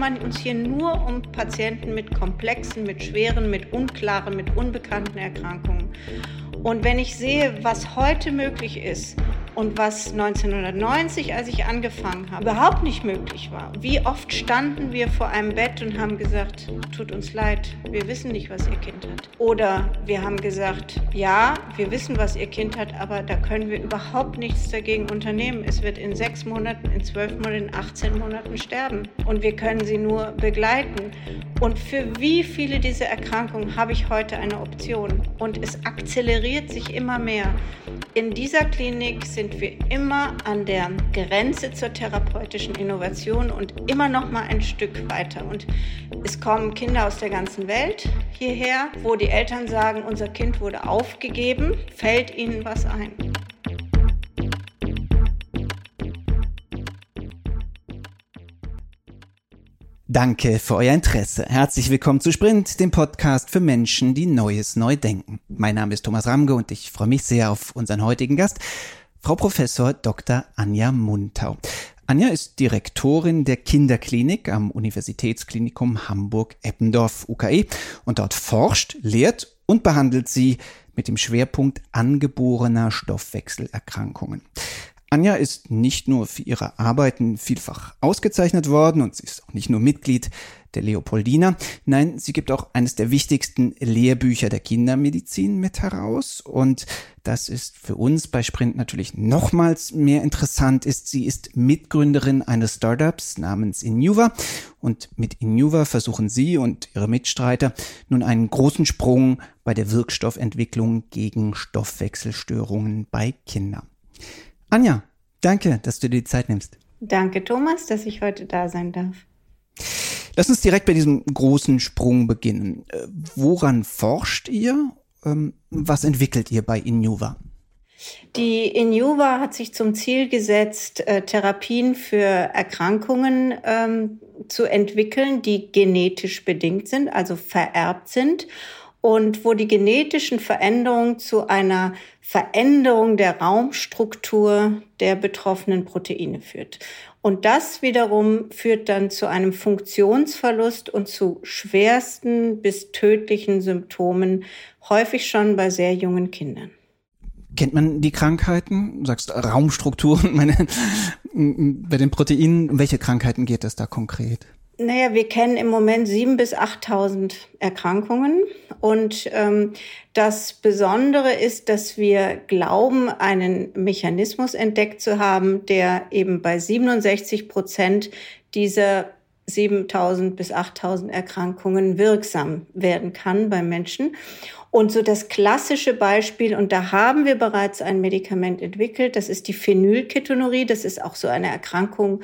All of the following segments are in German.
kümmern uns hier nur um Patienten mit komplexen, mit schweren, mit unklaren, mit unbekannten Erkrankungen. Und wenn ich sehe, was heute möglich ist, und was 1990, als ich angefangen habe, überhaupt nicht möglich war. Wie oft standen wir vor einem Bett und haben gesagt, tut uns leid, wir wissen nicht, was Ihr Kind hat. Oder wir haben gesagt, ja, wir wissen, was Ihr Kind hat, aber da können wir überhaupt nichts dagegen unternehmen. Es wird in sechs Monaten, in zwölf Monaten, in 18 Monaten sterben. Und wir können sie nur begleiten. Und für wie viele dieser Erkrankungen habe ich heute eine Option? Und es akzeleriert sich immer mehr. In dieser Klinik sind wir immer an der Grenze zur therapeutischen Innovation und immer noch mal ein Stück weiter. Und es kommen Kinder aus der ganzen Welt hierher, wo die Eltern sagen, unser Kind wurde aufgegeben. Fällt ihnen was ein? Danke für euer Interesse. Herzlich willkommen zu Sprint, dem Podcast für Menschen, die Neues neu denken. Mein Name ist Thomas Ramge und ich freue mich sehr auf unseren heutigen Gast, Frau Professor Dr. Anja Muntau. Anja ist Direktorin der Kinderklinik am Universitätsklinikum Hamburg-Eppendorf UKE und dort forscht, lehrt und behandelt sie mit dem Schwerpunkt angeborener Stoffwechselerkrankungen. Anja ist nicht nur für ihre Arbeiten vielfach ausgezeichnet worden und sie ist auch nicht nur Mitglied der Leopoldina. Nein, sie gibt auch eines der wichtigsten Lehrbücher der Kindermedizin mit heraus und das ist für uns bei Sprint natürlich nochmals mehr interessant ist. Sie ist Mitgründerin eines Startups namens Inuva und mit Inuva versuchen sie und ihre Mitstreiter nun einen großen Sprung bei der Wirkstoffentwicklung gegen Stoffwechselstörungen bei Kindern. Anja, danke, dass du dir die Zeit nimmst. Danke, Thomas, dass ich heute da sein darf. Lass uns direkt bei diesem großen Sprung beginnen. Äh, woran forscht ihr? Ähm, was entwickelt ihr bei Inuva? Die Inuva hat sich zum Ziel gesetzt, äh, Therapien für Erkrankungen ähm, zu entwickeln, die genetisch bedingt sind, also vererbt sind und wo die genetischen Veränderungen zu einer Veränderung der Raumstruktur der betroffenen Proteine führt. Und das wiederum führt dann zu einem Funktionsverlust und zu schwersten bis tödlichen Symptomen, häufig schon bei sehr jungen Kindern. Kennt man die Krankheiten? Du sagst Raumstrukturen, meine, bei den Proteinen. Um welche Krankheiten geht es da konkret? Naja, wir kennen im Moment sieben bis 8.000 Erkrankungen. Und ähm, das Besondere ist, dass wir glauben, einen Mechanismus entdeckt zu haben, der eben bei 67 Prozent dieser 7000 bis 8000 Erkrankungen wirksam werden kann beim Menschen. Und so das klassische Beispiel, und da haben wir bereits ein Medikament entwickelt, das ist die Phenylketonurie. Das ist auch so eine Erkrankung,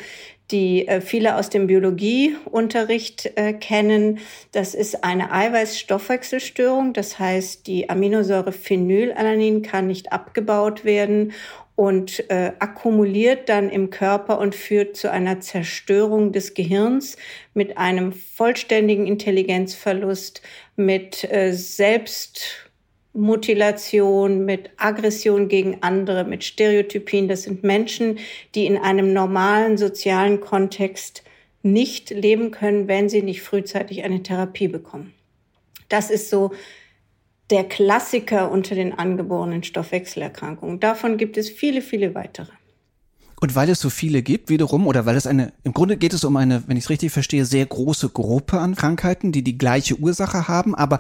die äh, viele aus dem Biologieunterricht äh, kennen. Das ist eine Eiweißstoffwechselstörung. Das heißt, die Aminosäure Phenylalanin kann nicht abgebaut werden und äh, akkumuliert dann im Körper und führt zu einer Zerstörung des Gehirns mit einem vollständigen Intelligenzverlust, mit äh, Selbst Mutilation, mit Aggression gegen andere, mit Stereotypien. Das sind Menschen, die in einem normalen sozialen Kontext nicht leben können, wenn sie nicht frühzeitig eine Therapie bekommen. Das ist so der Klassiker unter den angeborenen Stoffwechselerkrankungen. Davon gibt es viele, viele weitere. Und weil es so viele gibt, wiederum, oder weil es eine, im Grunde geht es um eine, wenn ich es richtig verstehe, sehr große Gruppe an Krankheiten, die die gleiche Ursache haben, aber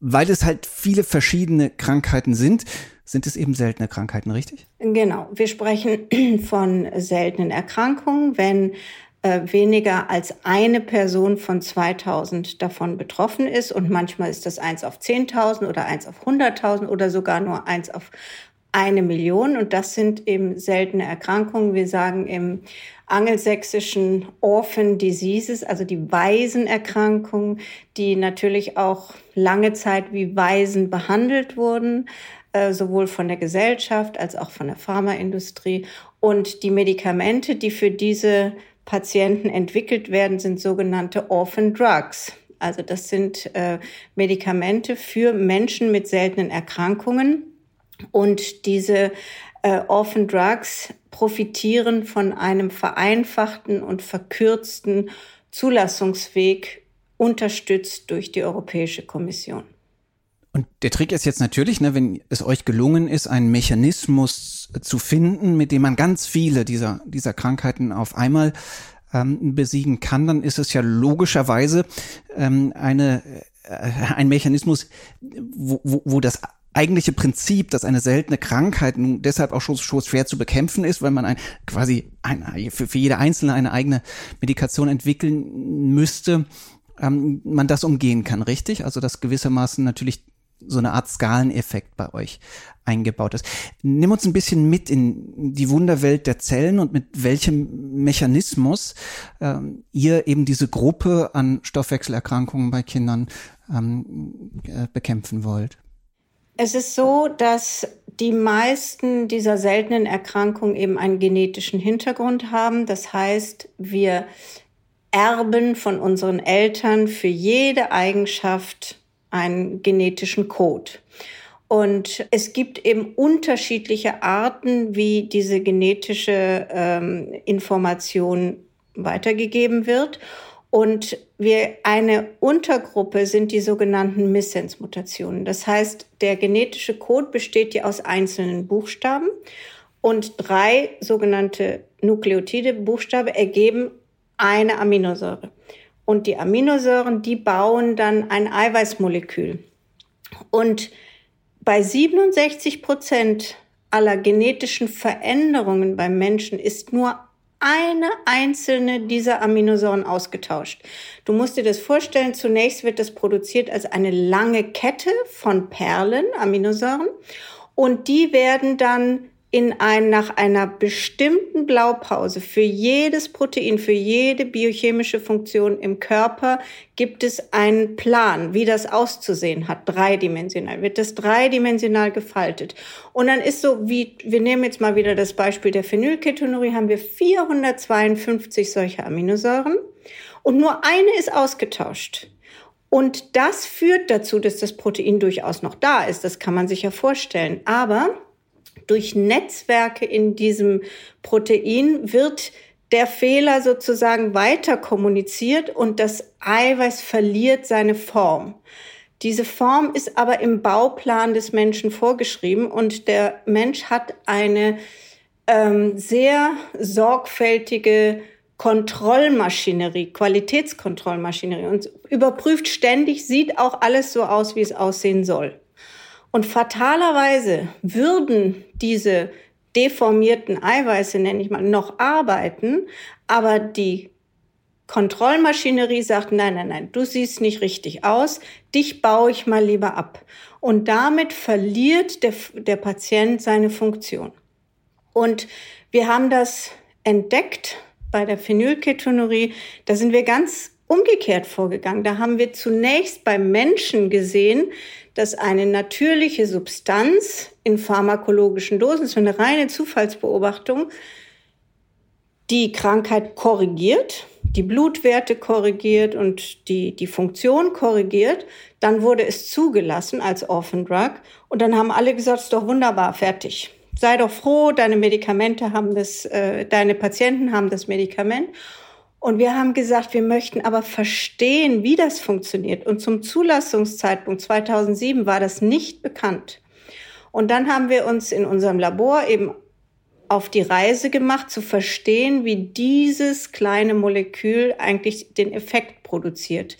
weil es halt viele verschiedene Krankheiten sind, sind es eben seltene Krankheiten, richtig? Genau. Wir sprechen von seltenen Erkrankungen, wenn äh, weniger als eine Person von 2000 davon betroffen ist. Und manchmal ist das eins auf 10.000 oder eins auf 100.000 oder sogar nur eins auf eine Million und das sind eben seltene Erkrankungen. Wir sagen im angelsächsischen Orphan Diseases, also die Waisenerkrankungen, die natürlich auch lange Zeit wie Waisen behandelt wurden, äh, sowohl von der Gesellschaft als auch von der Pharmaindustrie. Und die Medikamente, die für diese Patienten entwickelt werden, sind sogenannte Orphan Drugs. Also das sind äh, Medikamente für Menschen mit seltenen Erkrankungen und diese äh, Orphan Drugs profitieren von einem vereinfachten und verkürzten Zulassungsweg unterstützt durch die Europäische Kommission. Und der Trick ist jetzt natürlich, ne, wenn es euch gelungen ist, einen Mechanismus zu finden, mit dem man ganz viele dieser, dieser Krankheiten auf einmal ähm, besiegen kann, dann ist es ja logischerweise ähm, eine, äh, ein Mechanismus, wo, wo, wo das eigentliche Prinzip, dass eine seltene Krankheit nun deshalb auch schon, schon schwer zu bekämpfen ist, weil man ein, quasi ein, für, für jede Einzelne eine eigene Medikation entwickeln müsste, ähm, man das umgehen kann, richtig? Also dass gewissermaßen natürlich so eine Art Skaleneffekt bei euch eingebaut ist. Nimm uns ein bisschen mit in die Wunderwelt der Zellen und mit welchem Mechanismus ähm, ihr eben diese Gruppe an Stoffwechselerkrankungen bei Kindern ähm, äh, bekämpfen wollt. Es ist so, dass die meisten dieser seltenen Erkrankungen eben einen genetischen Hintergrund haben. Das heißt, wir erben von unseren Eltern für jede Eigenschaft einen genetischen Code. Und es gibt eben unterschiedliche Arten, wie diese genetische ähm, Information weitergegeben wird. Und wir, eine Untergruppe sind die sogenannten Missensmutationen. Das heißt, der genetische Code besteht ja aus einzelnen Buchstaben und drei sogenannte Nukleotide Buchstabe ergeben eine Aminosäure. Und die Aminosäuren, die bauen dann ein Eiweißmolekül. Und bei 67 Prozent aller genetischen Veränderungen beim Menschen ist nur eine einzelne dieser Aminosäuren ausgetauscht. Du musst dir das vorstellen, zunächst wird das produziert als eine lange Kette von Perlen, Aminosäuren, und die werden dann in ein, nach einer bestimmten Blaupause für jedes Protein, für jede biochemische Funktion im Körper gibt es einen Plan, wie das auszusehen hat, dreidimensional, wird das dreidimensional gefaltet. Und dann ist so, wie, wir nehmen jetzt mal wieder das Beispiel der Phenylketonurie, haben wir 452 solcher Aminosäuren und nur eine ist ausgetauscht. Und das führt dazu, dass das Protein durchaus noch da ist. Das kann man sich ja vorstellen. Aber durch Netzwerke in diesem Protein wird der Fehler sozusagen weiter kommuniziert und das Eiweiß verliert seine Form. Diese Form ist aber im Bauplan des Menschen vorgeschrieben und der Mensch hat eine ähm, sehr sorgfältige Kontrollmaschinerie, Qualitätskontrollmaschinerie und überprüft ständig, sieht auch alles so aus, wie es aussehen soll. Und fatalerweise würden diese deformierten Eiweiße, nenne ich mal, noch arbeiten, aber die Kontrollmaschinerie sagt, nein, nein, nein, du siehst nicht richtig aus, dich baue ich mal lieber ab. Und damit verliert der, der Patient seine Funktion. Und wir haben das entdeckt bei der Phenylketonurie. Da sind wir ganz umgekehrt vorgegangen. Da haben wir zunächst beim Menschen gesehen, dass eine natürliche Substanz in pharmakologischen Dosen, das ist eine reine Zufallsbeobachtung, die Krankheit korrigiert, die Blutwerte korrigiert und die, die Funktion korrigiert. Dann wurde es zugelassen als Orphan Drug und dann haben alle gesagt, ist doch wunderbar, fertig. Sei doch froh, deine Medikamente haben das, äh, deine Patienten haben das Medikament. Und wir haben gesagt, wir möchten aber verstehen, wie das funktioniert. Und zum Zulassungszeitpunkt 2007 war das nicht bekannt. Und dann haben wir uns in unserem Labor eben auf die Reise gemacht, zu verstehen, wie dieses kleine Molekül eigentlich den Effekt produziert.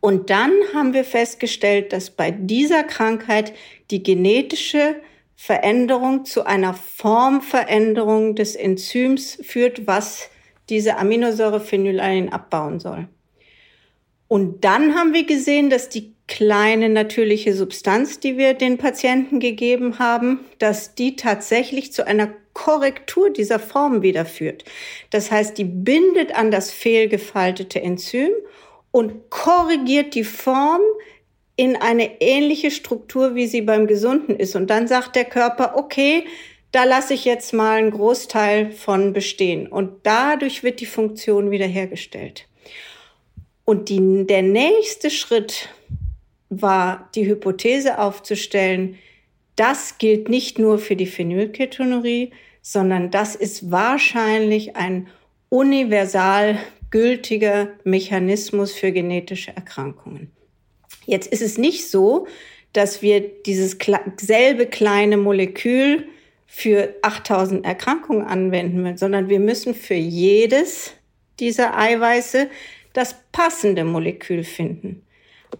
Und dann haben wir festgestellt, dass bei dieser Krankheit die genetische Veränderung zu einer Formveränderung des Enzyms führt, was diese Aminosäure Phenylanin abbauen soll. Und dann haben wir gesehen, dass die kleine natürliche Substanz, die wir den Patienten gegeben haben, dass die tatsächlich zu einer Korrektur dieser Form wieder führt. Das heißt, die bindet an das fehlgefaltete Enzym und korrigiert die Form in eine ähnliche Struktur, wie sie beim Gesunden ist. Und dann sagt der Körper, okay, da lasse ich jetzt mal einen Großteil von bestehen. Und dadurch wird die Funktion wiederhergestellt. Und die, der nächste Schritt war, die Hypothese aufzustellen, das gilt nicht nur für die Phenylketonurie, sondern das ist wahrscheinlich ein universal gültiger Mechanismus für genetische Erkrankungen. Jetzt ist es nicht so, dass wir dieses selbe kleine Molekül für 8000 Erkrankungen anwenden müssen, sondern wir müssen für jedes dieser Eiweiße das passende Molekül finden.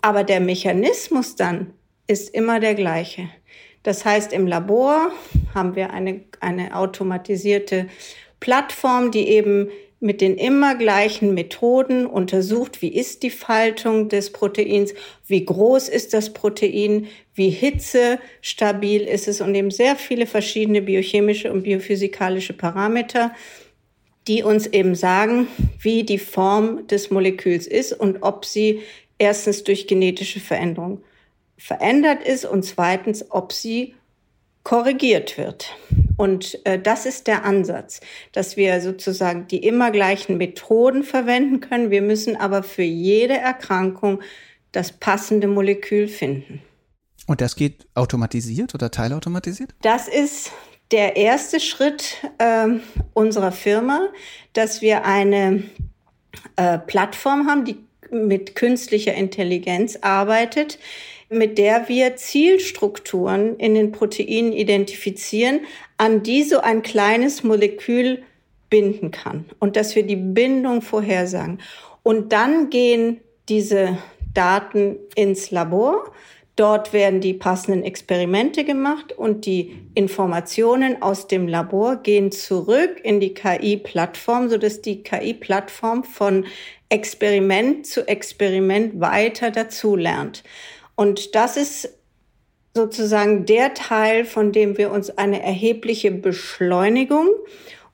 Aber der Mechanismus dann ist immer der gleiche. Das heißt, im Labor haben wir eine, eine automatisierte Plattform, die eben mit den immer gleichen Methoden untersucht, wie ist die Faltung des Proteins, wie groß ist das Protein, wie hitzestabil ist es und eben sehr viele verschiedene biochemische und biophysikalische Parameter, die uns eben sagen, wie die Form des Moleküls ist und ob sie erstens durch genetische Veränderung verändert ist und zweitens, ob sie korrigiert wird. Und äh, das ist der Ansatz, dass wir sozusagen die immer gleichen Methoden verwenden können. Wir müssen aber für jede Erkrankung das passende Molekül finden. Und das geht automatisiert oder teilautomatisiert? Das ist der erste Schritt äh, unserer Firma, dass wir eine äh, Plattform haben, die mit künstlicher Intelligenz arbeitet, mit der wir Zielstrukturen in den Proteinen identifizieren, an die so ein kleines Molekül binden kann und dass wir die Bindung vorhersagen. Und dann gehen diese Daten ins Labor. Dort werden die passenden Experimente gemacht und die Informationen aus dem Labor gehen zurück in die KI-Plattform, sodass die KI-Plattform von Experiment zu Experiment weiter dazulernt. Und das ist sozusagen der Teil, von dem wir uns eine erhebliche Beschleunigung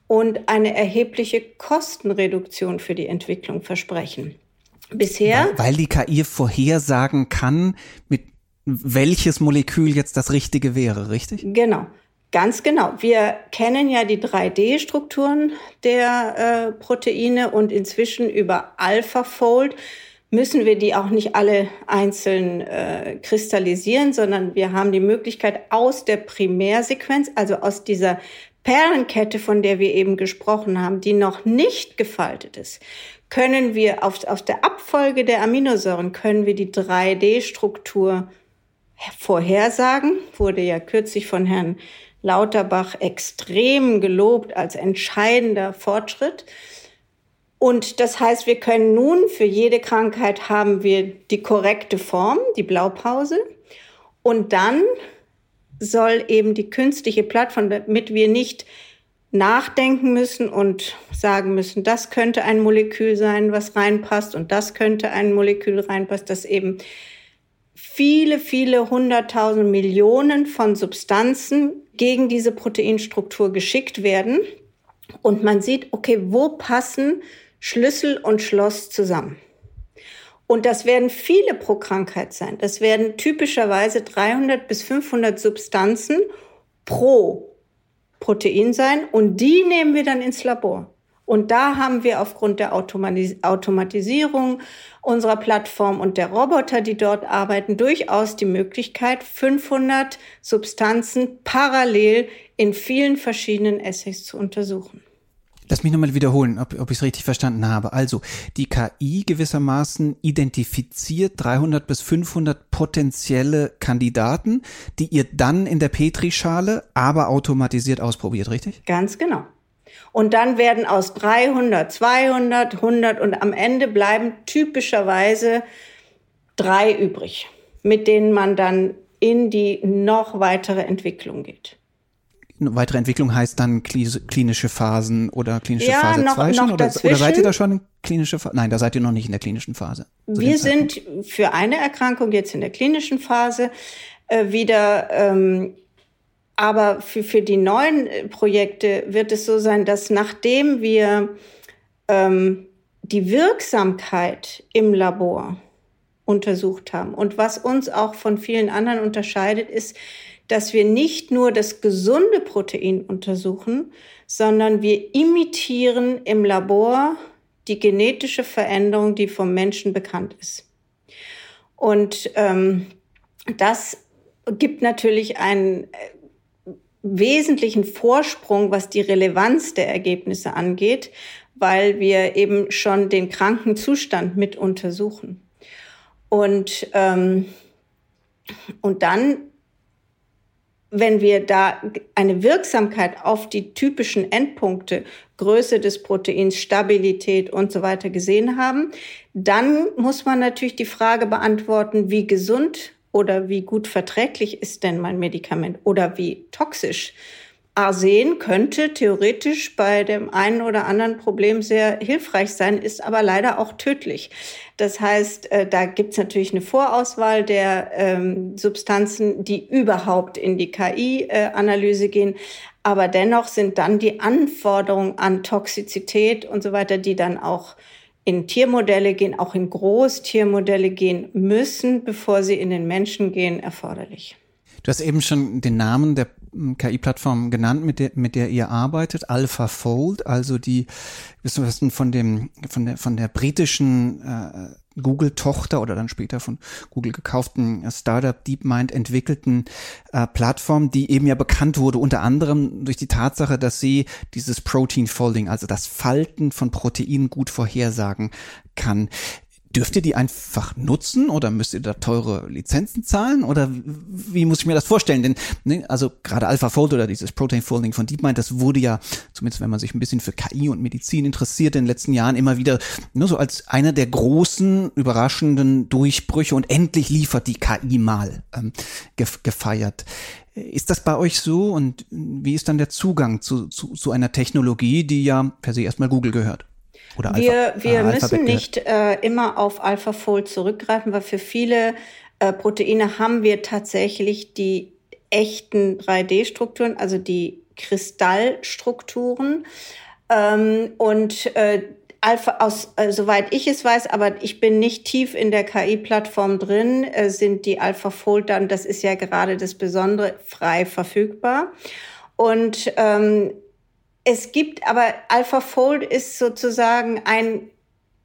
und eine erhebliche Kostenreduktion für die Entwicklung versprechen. Bisher. Weil, weil die KI vorhersagen kann, mit welches Molekül jetzt das Richtige wäre, richtig? Genau. Ganz genau. Wir kennen ja die 3D-Strukturen der äh, Proteine und inzwischen über AlphaFold müssen wir die auch nicht alle einzeln äh, kristallisieren, sondern wir haben die Möglichkeit aus der Primärsequenz, also aus dieser Perlenkette, von der wir eben gesprochen haben, die noch nicht gefaltet ist, können wir auf, auf der Abfolge der Aminosäuren können wir die 3D-Struktur vorhersagen. Wurde ja kürzlich von Herrn Lauterbach extrem gelobt als entscheidender Fortschritt. Und das heißt, wir können nun für jede Krankheit haben wir die korrekte Form, die Blaupause. Und dann soll eben die künstliche Plattform, damit wir nicht nachdenken müssen und sagen müssen, das könnte ein Molekül sein, was reinpasst und das könnte ein Molekül reinpasst, dass eben viele, viele hunderttausend Millionen von Substanzen gegen diese Proteinstruktur geschickt werden. Und man sieht, okay, wo passen Schlüssel und Schloss zusammen. Und das werden viele pro Krankheit sein. Das werden typischerweise 300 bis 500 Substanzen pro Protein sein und die nehmen wir dann ins Labor. Und da haben wir aufgrund der Automatisierung unserer Plattform und der Roboter, die dort arbeiten, durchaus die Möglichkeit, 500 Substanzen parallel in vielen verschiedenen Assays zu untersuchen. Lass mich nochmal wiederholen, ob, ob ich es richtig verstanden habe. Also, die KI gewissermaßen identifiziert 300 bis 500 potenzielle Kandidaten, die ihr dann in der Petrischale aber automatisiert ausprobiert, richtig? Ganz genau. Und dann werden aus 300, 200, 100 und am Ende bleiben typischerweise drei übrig, mit denen man dann in die noch weitere Entwicklung geht weitere Entwicklung heißt dann klinische Phasen oder klinische ja, Phase 2 schon? Oder, oder, seid ihr da schon in klinische Phase? Nein, da seid ihr noch nicht in der klinischen Phase. Wir sind für eine Erkrankung jetzt in der klinischen Phase äh, wieder, ähm, aber für, für die neuen äh, Projekte wird es so sein, dass nachdem wir ähm, die Wirksamkeit im Labor untersucht haben und was uns auch von vielen anderen unterscheidet, ist, dass wir nicht nur das gesunde Protein untersuchen, sondern wir imitieren im Labor die genetische Veränderung, die vom Menschen bekannt ist. Und ähm, das gibt natürlich einen äh, wesentlichen Vorsprung, was die Relevanz der Ergebnisse angeht, weil wir eben schon den Krankenzustand mit untersuchen. Und, ähm, und dann, wenn wir da eine Wirksamkeit auf die typischen Endpunkte, Größe des Proteins, Stabilität und so weiter gesehen haben, dann muss man natürlich die Frage beantworten, wie gesund oder wie gut verträglich ist denn mein Medikament oder wie toxisch Arsen könnte theoretisch bei dem einen oder anderen Problem sehr hilfreich sein, ist aber leider auch tödlich. Das heißt, äh, da gibt es natürlich eine Vorauswahl der ähm, Substanzen, die überhaupt in die KI-Analyse gehen. Aber dennoch sind dann die Anforderungen an Toxizität und so weiter, die dann auch in Tiermodelle gehen, auch in Großtiermodelle gehen müssen, bevor sie in den Menschen gehen, erforderlich. Du hast eben schon den Namen der KI-Plattform genannt, mit der, mit der ihr arbeitet, AlphaFold, also die, wissen wir von dem, von der, von der britischen äh, Google-Tochter oder dann später von Google gekauften Startup DeepMind entwickelten äh, Plattform, die eben ja bekannt wurde, unter anderem durch die Tatsache, dass sie dieses Protein Folding, also das Falten von Proteinen gut vorhersagen kann. Dürft ihr die einfach nutzen oder müsst ihr da teure Lizenzen zahlen oder wie muss ich mir das vorstellen? Denn ne, also gerade AlphaFold oder dieses Protein Folding von DeepMind, das wurde ja zumindest wenn man sich ein bisschen für KI und Medizin interessiert in den letzten Jahren immer wieder nur so als einer der großen überraschenden Durchbrüche und endlich liefert die KI mal ähm, gefeiert. Ist das bei euch so und wie ist dann der Zugang zu, zu, zu einer Technologie, die ja per se erstmal Google gehört? Oder wir Alpha, wir äh, müssen nicht äh, immer auf AlphaFold zurückgreifen, weil für viele äh, Proteine haben wir tatsächlich die echten 3D-Strukturen, also die Kristallstrukturen. Ähm, und äh, Alpha, aus, äh, soweit ich es weiß, aber ich bin nicht tief in der KI-Plattform drin, äh, sind die AlphaFold dann, das ist ja gerade das Besondere, frei verfügbar. Und ähm, es gibt aber AlphaFold ist sozusagen ein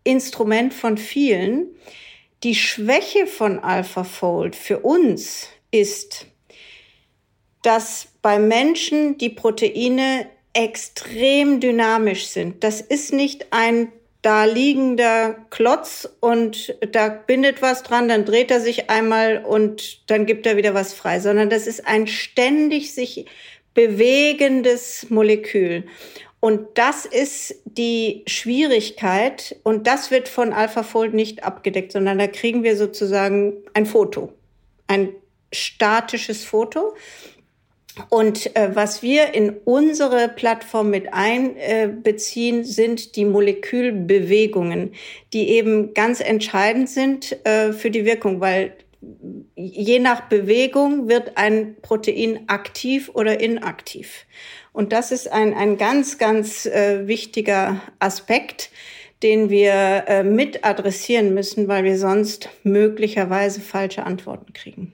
Instrument von vielen. Die Schwäche von AlphaFold für uns ist, dass bei Menschen die Proteine extrem dynamisch sind. Das ist nicht ein da liegender Klotz und da bindet was dran, dann dreht er sich einmal und dann gibt er wieder was frei, sondern das ist ein ständig sich bewegendes Molekül. Und das ist die Schwierigkeit und das wird von AlphaFold nicht abgedeckt, sondern da kriegen wir sozusagen ein Foto, ein statisches Foto. Und äh, was wir in unsere Plattform mit einbeziehen, äh, sind die Molekülbewegungen, die eben ganz entscheidend sind äh, für die Wirkung, weil je nach Bewegung wird ein Protein aktiv oder inaktiv. Und das ist ein, ein ganz, ganz äh, wichtiger Aspekt, den wir äh, mit adressieren müssen, weil wir sonst möglicherweise falsche Antworten kriegen.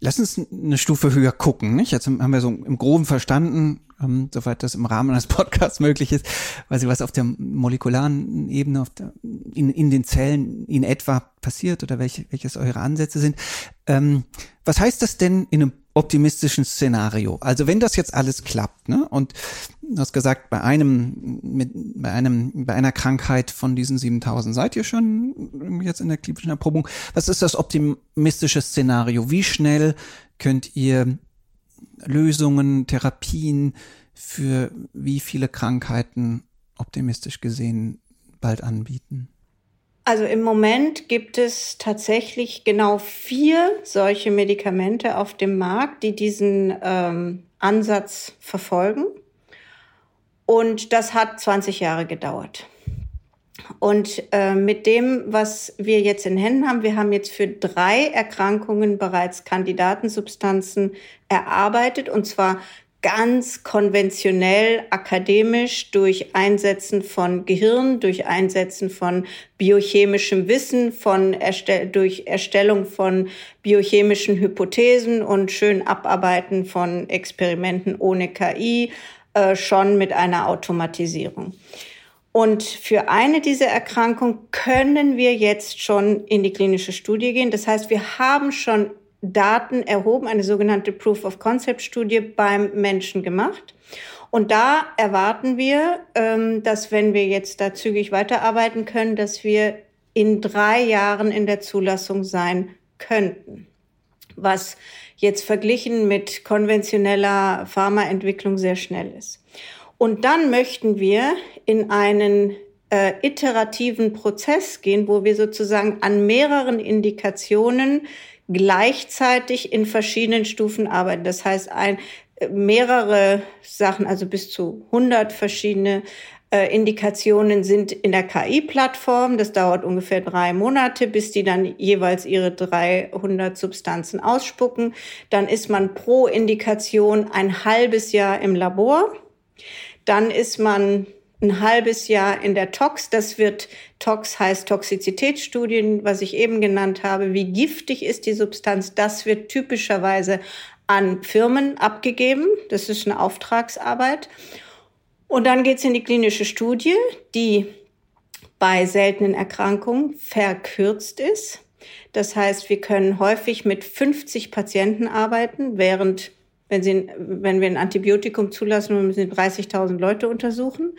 Lass uns eine Stufe höher gucken. Nicht? Jetzt haben wir so im Groben verstanden, ähm, soweit das im Rahmen eines Podcasts möglich ist, weil sie was auf der molekularen Ebene, der, in, in den Zellen in etwa passiert oder welche, welches eure Ansätze sind. Ähm, was heißt das denn in einem optimistischen Szenario? Also wenn das jetzt alles klappt, ne? Und du hast gesagt, bei einem, mit, bei einem, bei einer Krankheit von diesen 7000 seid ihr schon jetzt in der klinischen Erprobung. Was ist das optimistische Szenario? Wie schnell könnt ihr Lösungen, Therapien für wie viele Krankheiten optimistisch gesehen bald anbieten? Also im Moment gibt es tatsächlich genau vier solche Medikamente auf dem Markt, die diesen ähm, Ansatz verfolgen. Und das hat 20 Jahre gedauert. Und äh, mit dem, was wir jetzt in Händen haben, wir haben jetzt für drei Erkrankungen bereits Kandidatensubstanzen erarbeitet, und zwar ganz konventionell akademisch durch Einsetzen von Gehirn, durch Einsetzen von biochemischem Wissen, von Erstell durch Erstellung von biochemischen Hypothesen und schön Abarbeiten von Experimenten ohne KI, äh, schon mit einer Automatisierung. Und für eine dieser Erkrankungen können wir jetzt schon in die klinische Studie gehen. Das heißt, wir haben schon Daten erhoben, eine sogenannte Proof of Concept Studie beim Menschen gemacht. Und da erwarten wir, ähm, dass wenn wir jetzt da zügig weiterarbeiten können, dass wir in drei Jahren in der Zulassung sein könnten. Was jetzt verglichen mit konventioneller Pharmaentwicklung sehr schnell ist. Und dann möchten wir in einen äh, iterativen Prozess gehen, wo wir sozusagen an mehreren Indikationen gleichzeitig in verschiedenen Stufen arbeiten. Das heißt, ein, mehrere Sachen, also bis zu 100 verschiedene äh, Indikationen sind in der KI-Plattform. Das dauert ungefähr drei Monate, bis die dann jeweils ihre 300 Substanzen ausspucken. Dann ist man pro Indikation ein halbes Jahr im Labor. Dann ist man ein halbes Jahr in der Tox. Das wird, Tox heißt Toxizitätsstudien, was ich eben genannt habe. Wie giftig ist die Substanz? Das wird typischerweise an Firmen abgegeben. Das ist eine Auftragsarbeit. Und dann geht's in die klinische Studie, die bei seltenen Erkrankungen verkürzt ist. Das heißt, wir können häufig mit 50 Patienten arbeiten, während wenn, sie, wenn wir ein Antibiotikum zulassen, müssen wir 30.000 Leute untersuchen.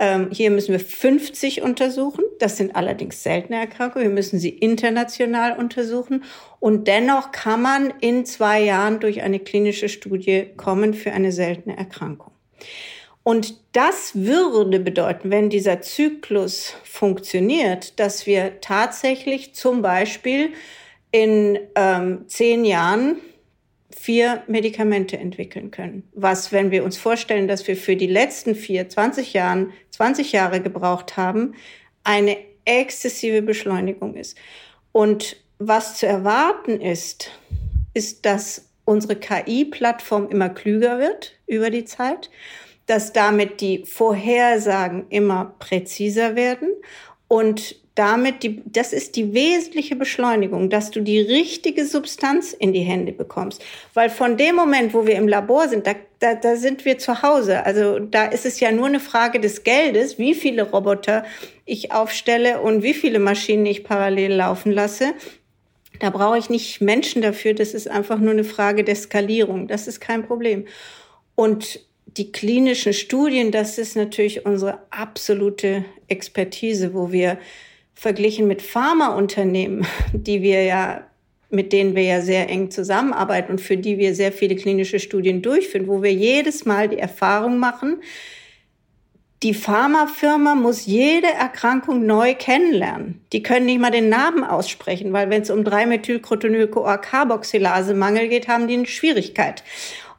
Ähm, hier müssen wir 50 untersuchen. Das sind allerdings seltene Erkrankungen. Wir müssen sie international untersuchen. Und dennoch kann man in zwei Jahren durch eine klinische Studie kommen für eine seltene Erkrankung. Und das würde bedeuten, wenn dieser Zyklus funktioniert, dass wir tatsächlich zum Beispiel in ähm, zehn Jahren vier Medikamente entwickeln können. Was, wenn wir uns vorstellen, dass wir für die letzten vier, 20 Jahren, 20 Jahre gebraucht haben, eine exzessive Beschleunigung ist. Und was zu erwarten ist, ist, dass unsere KI-Plattform immer klüger wird über die Zeit, dass damit die Vorhersagen immer präziser werden und damit die, das ist die wesentliche Beschleunigung, dass du die richtige Substanz in die Hände bekommst. Weil von dem Moment, wo wir im Labor sind, da, da, da sind wir zu Hause. Also da ist es ja nur eine Frage des Geldes, wie viele Roboter ich aufstelle und wie viele Maschinen ich parallel laufen lasse. Da brauche ich nicht Menschen dafür. Das ist einfach nur eine Frage der Skalierung. Das ist kein Problem. Und die klinischen Studien, das ist natürlich unsere absolute Expertise, wo wir verglichen mit Pharmaunternehmen, die wir ja mit denen wir ja sehr eng zusammenarbeiten und für die wir sehr viele klinische Studien durchführen, wo wir jedes Mal die Erfahrung machen, die Pharmafirma muss jede Erkrankung neu kennenlernen. Die können nicht mal den Namen aussprechen, weil wenn es um 3-Methylcrotonylcoa-Carboxylase-Mangel geht, haben die eine Schwierigkeit.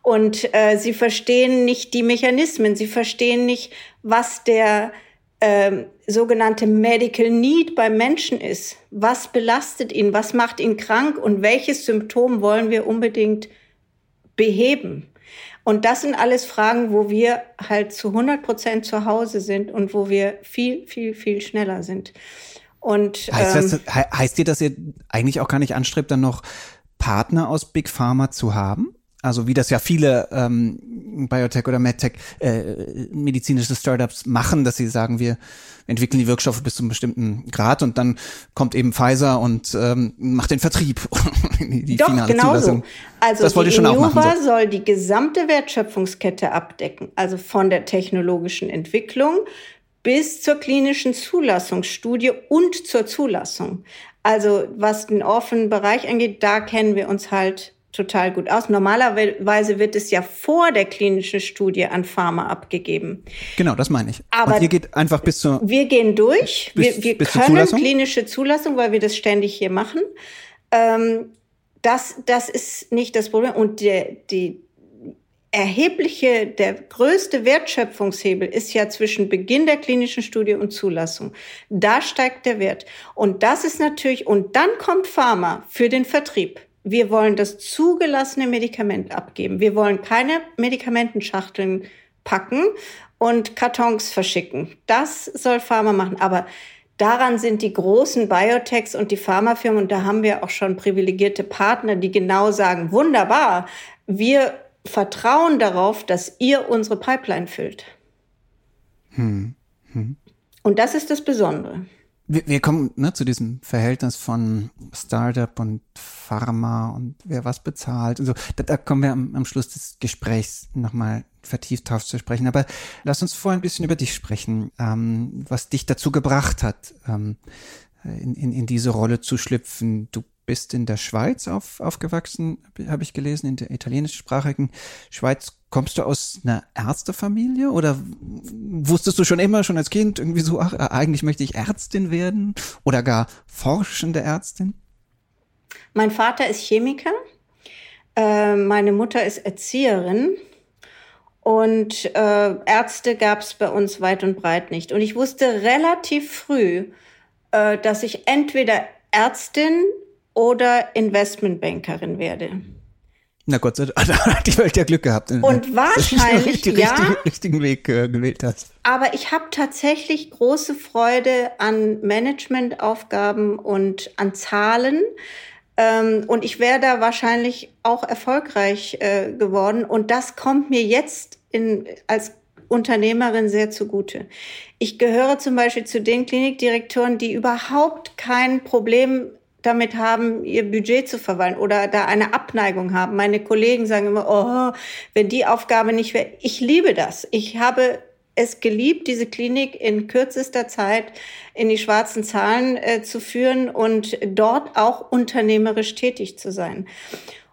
Und äh, sie verstehen nicht die Mechanismen, sie verstehen nicht, was der ähm, sogenannte Medical Need beim Menschen ist. Was belastet ihn? Was macht ihn krank? Und welches Symptom wollen wir unbedingt beheben? Und das sind alles Fragen, wo wir halt zu 100 Prozent zu Hause sind und wo wir viel, viel, viel schneller sind. Und heißt, das, ähm, heißt dir, dass ihr eigentlich auch gar nicht anstrebt, dann noch Partner aus Big Pharma zu haben? Also wie das ja viele ähm, Biotech oder MedTech äh, medizinische Startups machen, dass sie sagen, wir entwickeln die Wirkstoffe bis zu einem bestimmten Grad und dann kommt eben Pfizer und ähm, macht den Vertrieb. die Doch, finale genau Zulassung. So. Also das wollte die schon auch machen, so. soll die gesamte Wertschöpfungskette abdecken, also von der technologischen Entwicklung bis zur klinischen Zulassungsstudie und zur Zulassung. Also was den offenen Bereich angeht, da kennen wir uns halt total gut aus. Normalerweise wird es ja vor der klinischen Studie an Pharma abgegeben. Genau, das meine ich. Aber Und ihr geht einfach bis zur. Wir gehen durch. Bis, wir wir bis können Zulassung? klinische Zulassung, weil wir das ständig hier machen. Ähm, das, das ist nicht das Problem. Und der, die erhebliche, der größte Wertschöpfungshebel ist ja zwischen Beginn der klinischen Studie und Zulassung. Da steigt der Wert. Und das ist natürlich, und dann kommt Pharma für den Vertrieb. Wir wollen das zugelassene Medikament abgeben. Wir wollen keine Medikamentenschachteln packen und Kartons verschicken. Das soll Pharma machen. Aber daran sind die großen Biotechs und die Pharmafirmen, und da haben wir auch schon privilegierte Partner, die genau sagen, wunderbar, wir vertrauen darauf, dass ihr unsere Pipeline füllt. Hm. Hm. Und das ist das Besondere. Wir, wir kommen ne, zu diesem Verhältnis von Startup und Pharma und wer was bezahlt und so. Da, da kommen wir am, am Schluss des Gesprächs nochmal vertieft drauf zu sprechen. Aber lass uns vorher ein bisschen über dich sprechen, ähm, was dich dazu gebracht hat, ähm, in, in, in diese Rolle zu schlüpfen. Du bist in der Schweiz auf, aufgewachsen, habe ich gelesen, in der italienischsprachigen Schweiz. Kommst du aus einer Ärztefamilie oder wusstest du schon immer, schon als Kind irgendwie so, ach, eigentlich möchte ich Ärztin werden oder gar forschende Ärztin? Mein Vater ist Chemiker, äh, meine Mutter ist Erzieherin und äh, Ärzte gab es bei uns weit und breit nicht. Und ich wusste relativ früh, äh, dass ich entweder Ärztin oder Investmentbankerin werde. Na Gott sei Dank, da hat die Welt ja Glück gehabt. Und wahrscheinlich, den ja. Richtigen, richtigen Weg äh, gewählt hast. Aber ich habe tatsächlich große Freude an Managementaufgaben und an Zahlen. Ähm, und ich wäre da wahrscheinlich auch erfolgreich äh, geworden. Und das kommt mir jetzt in, als Unternehmerin sehr zugute. Ich gehöre zum Beispiel zu den Klinikdirektoren, die überhaupt kein Problem damit haben, ihr Budget zu verwalten oder da eine Abneigung haben. Meine Kollegen sagen immer, oh, wenn die Aufgabe nicht wäre. Ich liebe das. Ich habe es geliebt, diese Klinik in kürzester Zeit in die schwarzen Zahlen äh, zu führen und dort auch unternehmerisch tätig zu sein.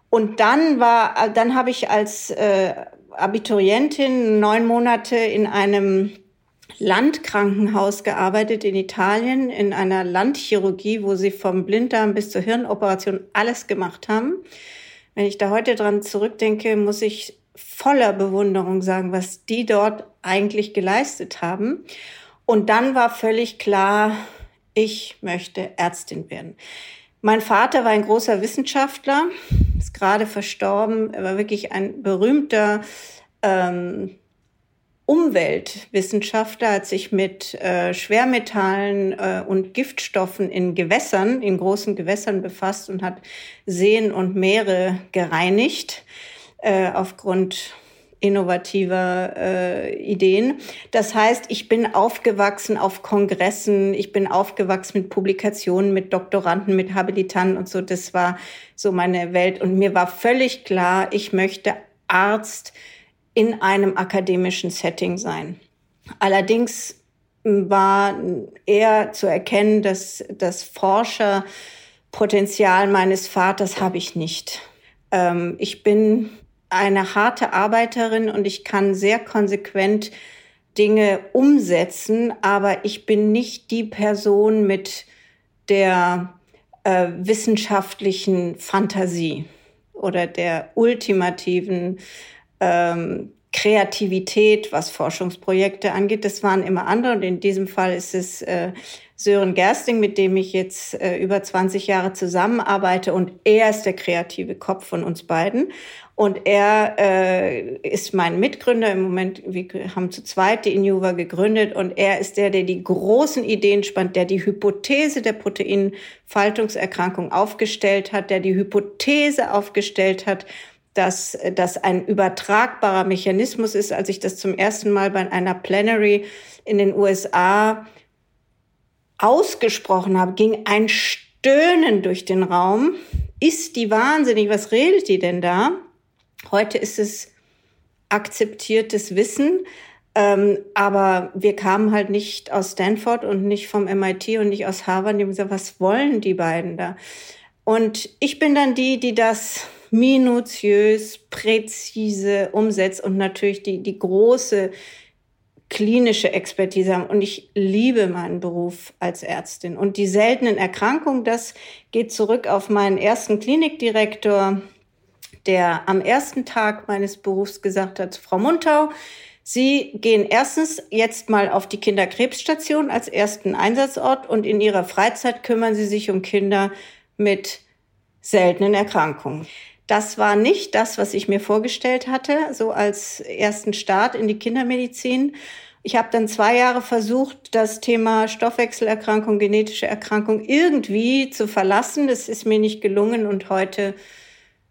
Und dann war, dann habe ich als äh, Abiturientin neun Monate in einem Landkrankenhaus gearbeitet in Italien, in einer Landchirurgie, wo sie vom Blinddarm bis zur Hirnoperation alles gemacht haben. Wenn ich da heute dran zurückdenke, muss ich voller Bewunderung sagen, was die dort eigentlich geleistet haben. Und dann war völlig klar, ich möchte Ärztin werden. Mein Vater war ein großer Wissenschaftler, ist gerade verstorben, er war wirklich ein berühmter ähm, Umweltwissenschaftler hat sich mit äh, Schwermetallen äh, und Giftstoffen in Gewässern, in großen Gewässern befasst und hat Seen und Meere gereinigt äh, aufgrund innovativer äh, Ideen. Das heißt, ich bin aufgewachsen auf Kongressen, ich bin aufgewachsen mit Publikationen, mit Doktoranden, mit Habilitanten und so. Das war so meine Welt. Und mir war völlig klar, ich möchte Arzt in einem akademischen Setting sein. Allerdings war eher zu erkennen, dass das Forscherpotenzial meines Vaters habe ich nicht. Ähm, ich bin eine harte Arbeiterin und ich kann sehr konsequent Dinge umsetzen, aber ich bin nicht die Person mit der äh, wissenschaftlichen Fantasie oder der ultimativen ähm, Kreativität, was Forschungsprojekte angeht. Das waren immer andere und in diesem Fall ist es äh, Sören Gersting, mit dem ich jetzt äh, über 20 Jahre zusammenarbeite und er ist der kreative Kopf von uns beiden. Und er äh, ist mein Mitgründer im Moment. Wir haben zu zweit die Inuva gegründet und er ist der, der die großen Ideen spannt, der die Hypothese der Proteinfaltungserkrankung aufgestellt hat, der die Hypothese aufgestellt hat, dass das ein übertragbarer Mechanismus ist. Als ich das zum ersten Mal bei einer Plenary in den USA ausgesprochen habe, ging ein Stöhnen durch den Raum. Ist die wahnsinnig? Was redet die denn da? Heute ist es akzeptiertes Wissen. Ähm, aber wir kamen halt nicht aus Stanford und nicht vom MIT und nicht aus Harvard. Die haben gesagt, was wollen die beiden da? Und ich bin dann die, die das minutiös, präzise umsetzt und natürlich die, die große klinische Expertise haben. Und ich liebe meinen Beruf als Ärztin. Und die seltenen Erkrankungen, das geht zurück auf meinen ersten Klinikdirektor, der am ersten Tag meines Berufs gesagt hat, Frau Muntau, Sie gehen erstens jetzt mal auf die Kinderkrebsstation als ersten Einsatzort und in Ihrer Freizeit kümmern Sie sich um Kinder mit seltenen Erkrankungen. Das war nicht das, was ich mir vorgestellt hatte, so als ersten Start in die Kindermedizin. Ich habe dann zwei Jahre versucht, das Thema Stoffwechselerkrankung, genetische Erkrankung irgendwie zu verlassen. Das ist mir nicht gelungen und heute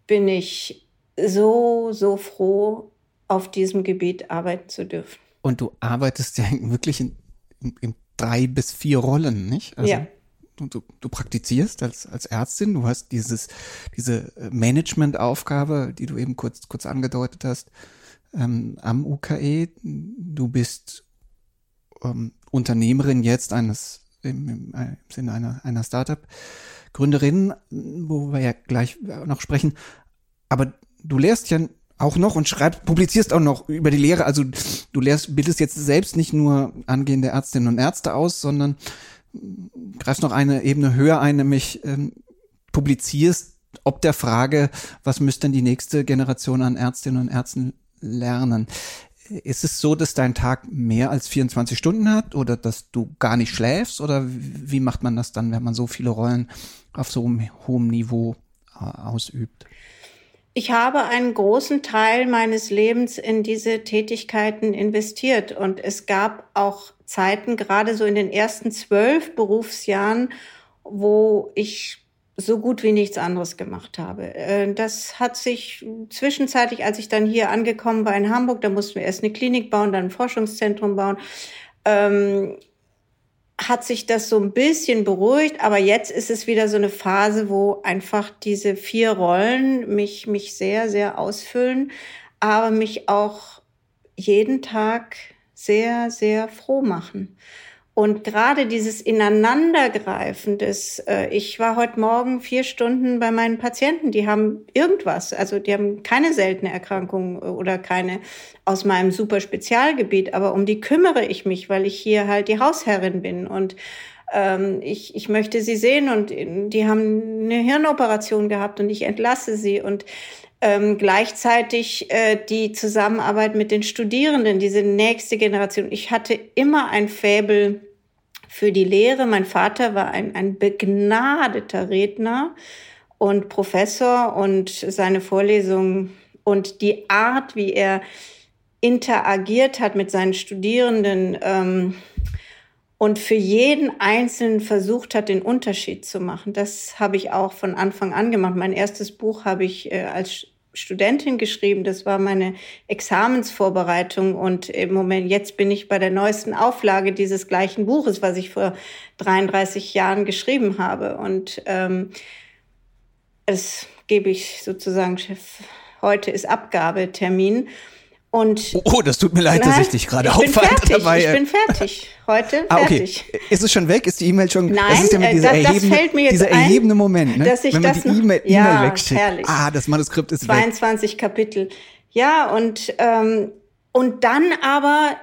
bin ich so, so froh, auf diesem Gebiet arbeiten zu dürfen. Und du arbeitest ja wirklich in, im, im drei bis vier Rollen, nicht? Also, ja. Du, du, du praktizierst als, als Ärztin, du hast dieses, diese Managementaufgabe, die du eben kurz, kurz angedeutet hast, ähm, am UKE. Du bist ähm, Unternehmerin jetzt eines, im, im, äh, im Sinne einer, einer Startup-Gründerin, wo wir ja gleich noch sprechen. Aber du lehrst ja auch noch und schreibst, publizierst auch noch über die Lehre. Also du lehrst, bildest jetzt selbst nicht nur angehende Ärztinnen und Ärzte aus, sondern greifst noch eine Ebene höher ein, nämlich ähm, publizierst ob der Frage, was müsste denn die nächste Generation an Ärztinnen und Ärzten lernen. Ist es so, dass dein Tag mehr als 24 Stunden hat oder dass du gar nicht schläfst? Oder wie macht man das dann, wenn man so viele Rollen auf so einem hohen Niveau äh, ausübt? Ich habe einen großen Teil meines Lebens in diese Tätigkeiten investiert und es gab auch Zeiten, gerade so in den ersten zwölf Berufsjahren, wo ich so gut wie nichts anderes gemacht habe. Äh, das hat sich zwischenzeitlich, als ich dann hier angekommen war in Hamburg, da mussten wir erst eine Klinik bauen, dann ein Forschungszentrum bauen, ähm, hat sich das so ein bisschen beruhigt, aber jetzt ist es wieder so eine Phase, wo einfach diese vier Rollen mich, mich sehr, sehr ausfüllen, aber mich auch jeden Tag sehr, sehr froh machen. Und gerade dieses Ineinandergreifen des, äh, ich war heute Morgen vier Stunden bei meinen Patienten, die haben irgendwas, also die haben keine seltene Erkrankung oder keine aus meinem super Spezialgebiet, aber um die kümmere ich mich, weil ich hier halt die Hausherrin bin. Und ähm, ich, ich möchte sie sehen. Und die haben eine Hirnoperation gehabt und ich entlasse sie. Und ähm, gleichzeitig äh, die Zusammenarbeit mit den Studierenden, diese nächste Generation. Ich hatte immer ein Fäbel für die Lehre. Mein Vater war ein, ein begnadeter Redner und Professor und seine Vorlesungen und die Art, wie er interagiert hat mit seinen Studierenden ähm, und für jeden Einzelnen versucht hat, den Unterschied zu machen. Das habe ich auch von Anfang an gemacht. Mein erstes Buch habe ich äh, als Studentin geschrieben. Das war meine Examensvorbereitung. Und im Moment, jetzt bin ich bei der neuesten Auflage dieses gleichen Buches, was ich vor 33 Jahren geschrieben habe. Und ähm, das gebe ich sozusagen, heute ist Abgabetermin. Und oh, das tut mir leid, dass ich dich gerade aufhalte dabei. Ich bin fertig. Heute ah, okay. fertig. Ist es schon weg? Ist die E-Mail schon? Nein, das ist ja mit dieser das, erhebende, das fällt mir jetzt dieser erhebende Moment, ne? dass ich wenn man das die E-Mail ja, e wegschickt. Herrlich. Ah, das Manuskript ist 22 weg. Kapitel. Ja, und ähm, und dann aber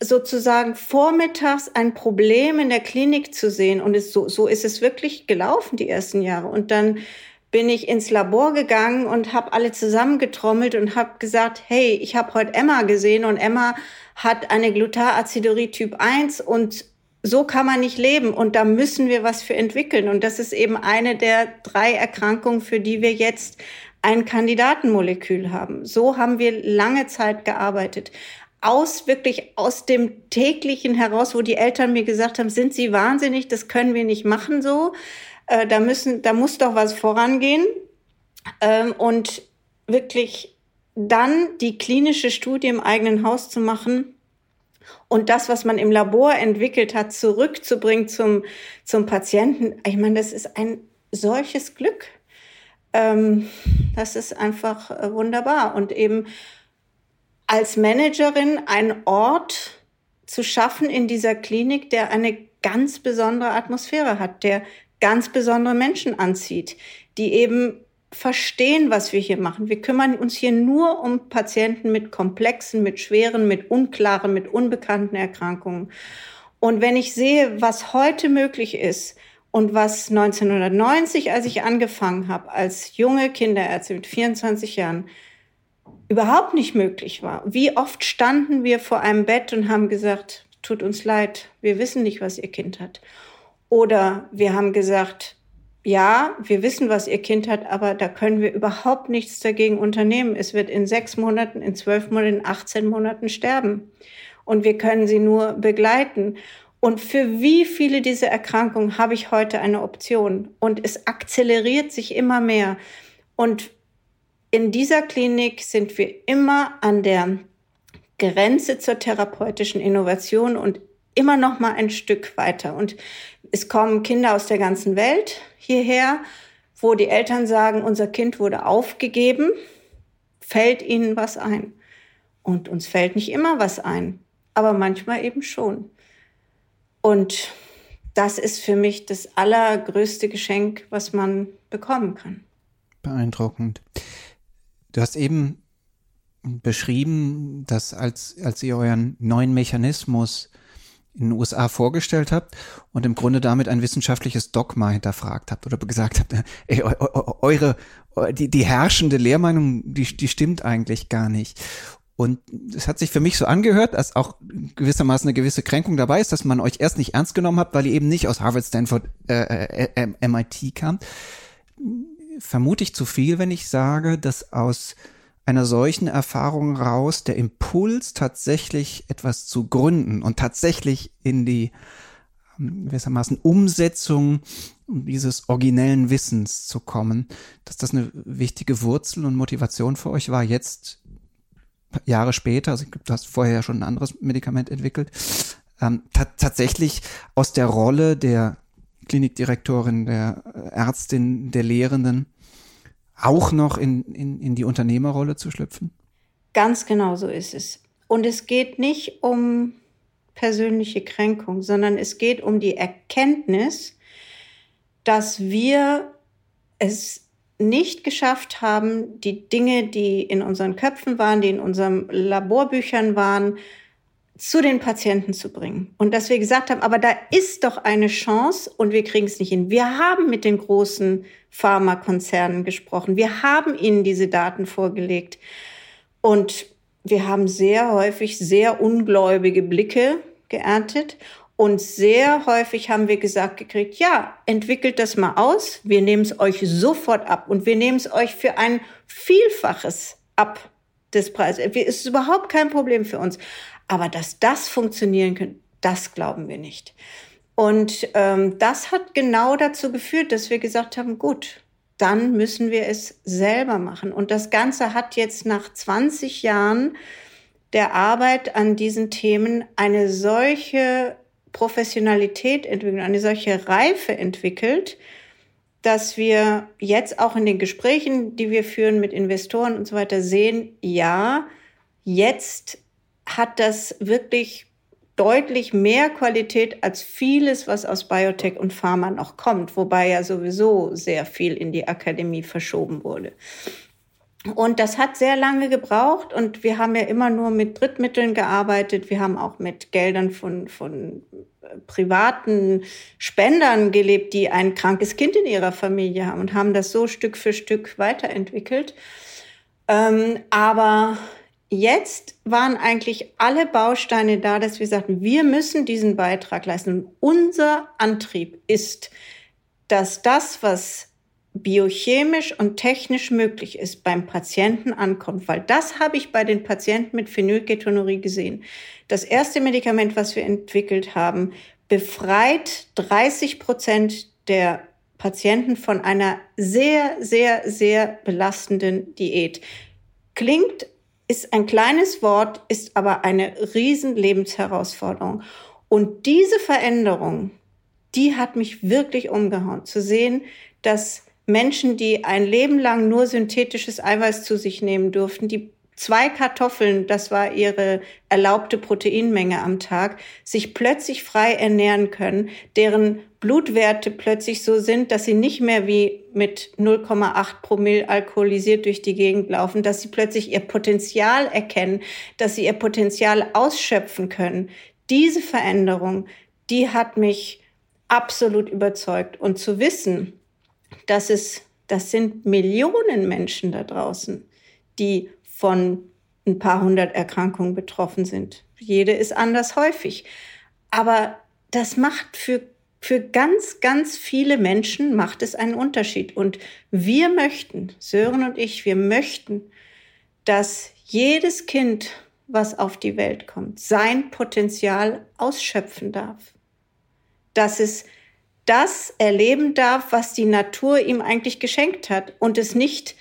sozusagen vormittags ein Problem in der Klinik zu sehen und es, so, so ist es wirklich gelaufen die ersten Jahre und dann bin ich ins Labor gegangen und habe alle zusammengetrommelt und habe gesagt, hey, ich habe heute Emma gesehen und Emma hat eine Glutaracidurie Typ 1 und so kann man nicht leben und da müssen wir was für entwickeln. Und das ist eben eine der drei Erkrankungen, für die wir jetzt ein Kandidatenmolekül haben. So haben wir lange Zeit gearbeitet. Aus wirklich aus dem täglichen heraus, wo die Eltern mir gesagt haben, sind Sie wahnsinnig, das können wir nicht machen so äh, da müssen, da muss doch was vorangehen. Ähm, und wirklich dann die klinische Studie im eigenen Haus zu machen und das, was man im Labor entwickelt hat, zurückzubringen zum, zum Patienten. Ich meine, das ist ein solches Glück. Ähm, das ist einfach äh, wunderbar. Und eben als Managerin einen Ort zu schaffen in dieser Klinik, der eine ganz besondere Atmosphäre hat, der ganz besondere Menschen anzieht, die eben verstehen, was wir hier machen. Wir kümmern uns hier nur um Patienten mit komplexen, mit schweren, mit unklaren, mit unbekannten Erkrankungen. Und wenn ich sehe, was heute möglich ist und was 1990, als ich angefangen habe, als junge Kinderärztin mit 24 Jahren, überhaupt nicht möglich war. Wie oft standen wir vor einem Bett und haben gesagt, tut uns leid, wir wissen nicht, was ihr Kind hat. Oder wir haben gesagt, ja, wir wissen, was ihr Kind hat, aber da können wir überhaupt nichts dagegen unternehmen. Es wird in sechs Monaten, in zwölf Monaten, in 18 Monaten sterben. Und wir können sie nur begleiten. Und für wie viele dieser Erkrankungen habe ich heute eine Option? Und es akzeleriert sich immer mehr. Und in dieser Klinik sind wir immer an der Grenze zur therapeutischen Innovation und immer noch mal ein Stück weiter. Und es kommen Kinder aus der ganzen Welt hierher, wo die Eltern sagen, unser Kind wurde aufgegeben. Fällt ihnen was ein? Und uns fällt nicht immer was ein, aber manchmal eben schon. Und das ist für mich das allergrößte Geschenk, was man bekommen kann. Beeindruckend. Du hast eben beschrieben, dass als, als ihr euren neuen Mechanismus in den USA vorgestellt habt und im Grunde damit ein wissenschaftliches Dogma hinterfragt habt oder gesagt habt, ey, eure, die, die herrschende Lehrmeinung, die, die stimmt eigentlich gar nicht. Und es hat sich für mich so angehört, dass auch gewissermaßen eine gewisse Kränkung dabei ist, dass man euch erst nicht ernst genommen hat, weil ihr eben nicht aus Harvard, Stanford, äh, äh, MIT kam. Vermute ich zu viel, wenn ich sage, dass aus einer solchen Erfahrung raus der Impuls tatsächlich etwas zu gründen und tatsächlich in die ähm, gewissermaßen Umsetzung dieses originellen Wissens zu kommen, dass das eine wichtige Wurzel und Motivation für euch war, jetzt Jahre später, also du hast vorher schon ein anderes Medikament entwickelt, ähm, tatsächlich aus der Rolle der Klinikdirektorin, der Ärztin, der Lehrenden auch noch in, in, in die Unternehmerrolle zu schlüpfen? Ganz genau so ist es. Und es geht nicht um persönliche Kränkung, sondern es geht um die Erkenntnis, dass wir es nicht geschafft haben, die Dinge, die in unseren Köpfen waren, die in unseren Laborbüchern waren, zu den Patienten zu bringen. Und dass wir gesagt haben, aber da ist doch eine Chance und wir kriegen es nicht hin. Wir haben mit den großen Pharmakonzernen gesprochen. Wir haben ihnen diese Daten vorgelegt. Und wir haben sehr häufig sehr ungläubige Blicke geerntet. Und sehr häufig haben wir gesagt gekriegt, ja, entwickelt das mal aus. Wir nehmen es euch sofort ab und wir nehmen es euch für ein Vielfaches ab des Preises. Es ist überhaupt kein Problem für uns. Aber dass das funktionieren könnte, das glauben wir nicht. Und ähm, das hat genau dazu geführt, dass wir gesagt haben, gut, dann müssen wir es selber machen. Und das Ganze hat jetzt nach 20 Jahren der Arbeit an diesen Themen eine solche Professionalität entwickelt, eine solche Reife entwickelt, dass wir jetzt auch in den Gesprächen, die wir führen mit Investoren und so weiter, sehen, ja, jetzt hat das wirklich deutlich mehr Qualität als vieles, was aus Biotech und Pharma noch kommt, wobei ja sowieso sehr viel in die Akademie verschoben wurde. Und das hat sehr lange gebraucht und wir haben ja immer nur mit Drittmitteln gearbeitet. Wir haben auch mit Geldern von, von privaten Spendern gelebt, die ein krankes Kind in ihrer Familie haben und haben das so Stück für Stück weiterentwickelt. Ähm, aber Jetzt waren eigentlich alle Bausteine da, dass wir sagten, wir müssen diesen Beitrag leisten. Und unser Antrieb ist, dass das, was biochemisch und technisch möglich ist, beim Patienten ankommt. Weil das habe ich bei den Patienten mit Phenylketonurie gesehen. Das erste Medikament, was wir entwickelt haben, befreit 30 Prozent der Patienten von einer sehr, sehr, sehr belastenden Diät. Klingt ist ein kleines Wort, ist aber eine riesen Lebensherausforderung. Und diese Veränderung, die hat mich wirklich umgehauen, zu sehen, dass Menschen, die ein Leben lang nur synthetisches Eiweiß zu sich nehmen durften, die zwei Kartoffeln, das war ihre erlaubte Proteinmenge am Tag, sich plötzlich frei ernähren können, deren Blutwerte plötzlich so sind, dass sie nicht mehr wie mit 0,8 Promille alkoholisiert durch die Gegend laufen, dass sie plötzlich ihr Potenzial erkennen, dass sie ihr Potenzial ausschöpfen können. Diese Veränderung, die hat mich absolut überzeugt. Und zu wissen, dass es, das sind Millionen Menschen da draußen, die von ein paar hundert Erkrankungen betroffen sind. Jede ist anders häufig. Aber das macht für, für ganz, ganz viele Menschen macht es einen Unterschied. Und wir möchten, Sören und ich, wir möchten, dass jedes Kind, was auf die Welt kommt, sein Potenzial ausschöpfen darf. Dass es das erleben darf, was die Natur ihm eigentlich geschenkt hat und es nicht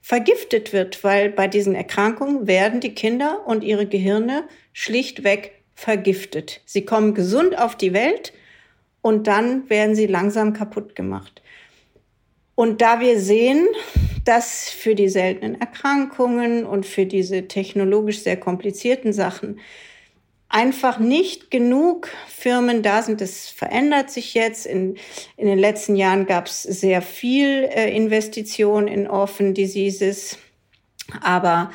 vergiftet wird, weil bei diesen Erkrankungen werden die Kinder und ihre Gehirne schlichtweg vergiftet. Sie kommen gesund auf die Welt und dann werden sie langsam kaputt gemacht. Und da wir sehen, dass für die seltenen Erkrankungen und für diese technologisch sehr komplizierten Sachen einfach nicht genug Firmen da sind. Das verändert sich jetzt. In, in den letzten Jahren gab es sehr viel äh, Investition in Orphan Diseases. Aber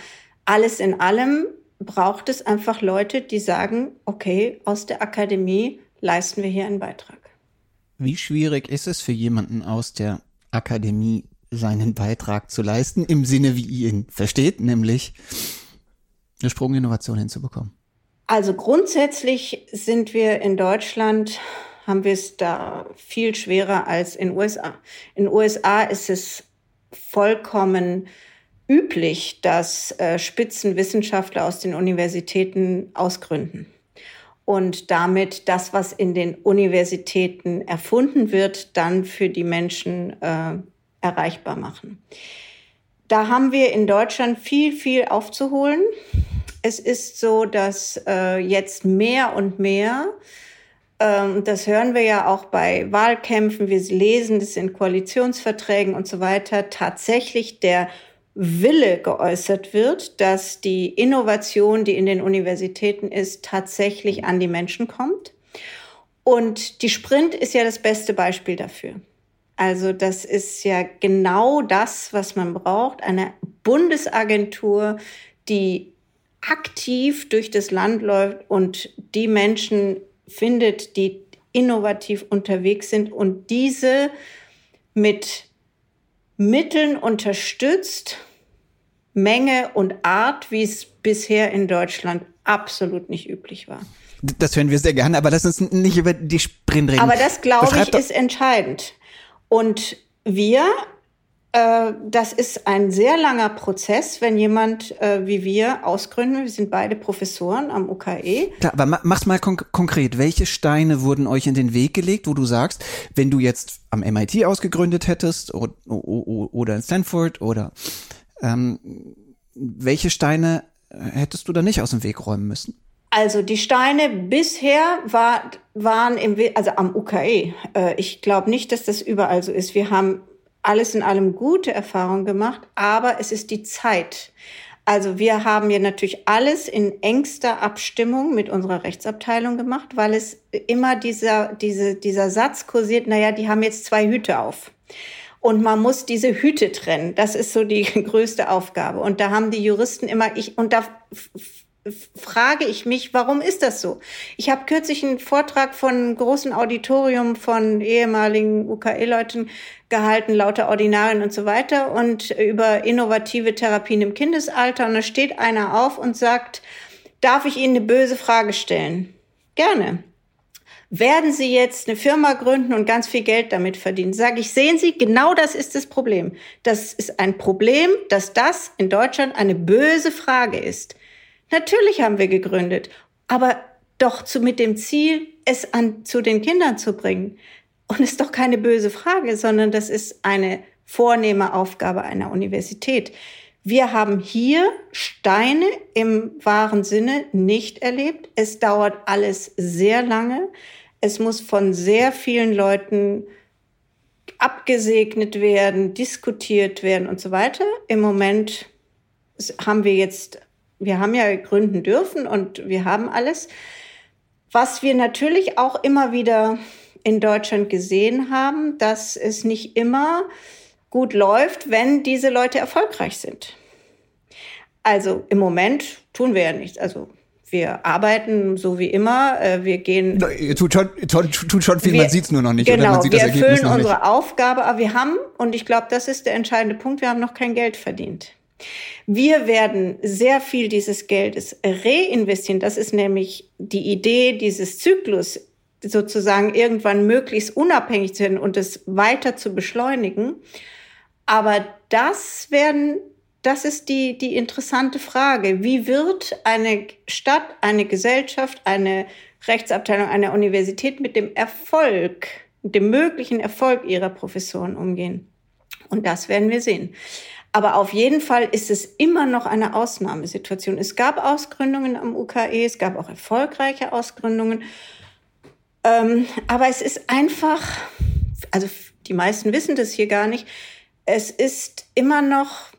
alles in allem braucht es einfach Leute, die sagen, okay, aus der Akademie leisten wir hier einen Beitrag. Wie schwierig ist es für jemanden aus der Akademie, seinen Beitrag zu leisten, im Sinne, wie ihr ihn versteht, nämlich eine Sprunginnovation hinzubekommen? Also grundsätzlich sind wir in Deutschland, haben wir es da viel schwerer als in USA. In USA ist es vollkommen üblich, dass äh, Spitzenwissenschaftler aus den Universitäten ausgründen und damit das, was in den Universitäten erfunden wird, dann für die Menschen äh, erreichbar machen. Da haben wir in Deutschland viel, viel aufzuholen. Es ist so, dass äh, jetzt mehr und mehr, ähm, das hören wir ja auch bei Wahlkämpfen, wir lesen das in Koalitionsverträgen und so weiter, tatsächlich der Wille geäußert wird, dass die Innovation, die in den Universitäten ist, tatsächlich an die Menschen kommt. Und die Sprint ist ja das beste Beispiel dafür. Also das ist ja genau das, was man braucht. Eine Bundesagentur, die aktiv durch das Land läuft und die Menschen findet, die innovativ unterwegs sind und diese mit Mitteln unterstützt, Menge und Art, wie es bisher in Deutschland absolut nicht üblich war. Das hören wir sehr gerne, aber lass uns nicht über die Sprint reden. Aber das, glaube ich, ist entscheidend. Und wir das ist ein sehr langer Prozess, wenn jemand äh, wie wir ausgründen. Wir sind beide Professoren am UKE. Klar, aber mach's mal konk konkret. Welche Steine wurden euch in den Weg gelegt, wo du sagst, wenn du jetzt am MIT ausgegründet hättest oder, oder in Stanford oder ähm, welche Steine hättest du da nicht aus dem Weg räumen müssen? Also die Steine bisher war, waren im, also am UKE. Äh, ich glaube nicht, dass das überall so ist. Wir haben alles in allem gute Erfahrungen gemacht, aber es ist die Zeit. Also wir haben ja natürlich alles in engster Abstimmung mit unserer Rechtsabteilung gemacht, weil es immer dieser, diese, dieser Satz kursiert, naja, die haben jetzt zwei Hüte auf. Und man muss diese Hüte trennen. Das ist so die größte Aufgabe. Und da haben die Juristen immer, ich, und da frage ich mich, warum ist das so? Ich habe kürzlich einen Vortrag von einem großen Auditorium von ehemaligen UKE-Leuten gehalten, lauter Ordinarien und so weiter und über innovative Therapien im Kindesalter. Und da steht einer auf und sagt, darf ich Ihnen eine böse Frage stellen? Gerne. Werden Sie jetzt eine Firma gründen und ganz viel Geld damit verdienen? Sage ich, sehen Sie, genau das ist das Problem. Das ist ein Problem, dass das in Deutschland eine böse Frage ist. Natürlich haben wir gegründet, aber doch zu, mit dem Ziel, es an, zu den Kindern zu bringen. Und ist doch keine böse Frage, sondern das ist eine vornehme Aufgabe einer Universität. Wir haben hier Steine im wahren Sinne nicht erlebt. Es dauert alles sehr lange. Es muss von sehr vielen Leuten abgesegnet werden, diskutiert werden und so weiter. Im Moment haben wir jetzt wir haben ja gründen dürfen und wir haben alles. Was wir natürlich auch immer wieder in Deutschland gesehen haben, dass es nicht immer gut läuft, wenn diese Leute erfolgreich sind. Also im Moment tun wir ja nichts. Also wir arbeiten so wie immer. Äh, wir gehen. Tut schon, tut schon viel, wir, man sieht es nur noch nicht. Genau, wir erfüllen unsere Aufgabe, aber wir haben, und ich glaube, das ist der entscheidende Punkt, wir haben noch kein Geld verdient. Wir werden sehr viel dieses Geldes reinvestieren. Das ist nämlich die Idee dieses Zyklus, sozusagen irgendwann möglichst unabhängig zu werden und es weiter zu beschleunigen. Aber das werden, das ist die, die interessante Frage. Wie wird eine Stadt, eine Gesellschaft, eine Rechtsabteilung einer Universität mit dem Erfolg, dem möglichen Erfolg ihrer Professoren umgehen? Und das werden wir sehen. Aber auf jeden Fall ist es immer noch eine Ausnahmesituation. Es gab Ausgründungen am UKE, es gab auch erfolgreiche Ausgründungen. Ähm, aber es ist einfach, also die meisten wissen das hier gar nicht, es ist immer noch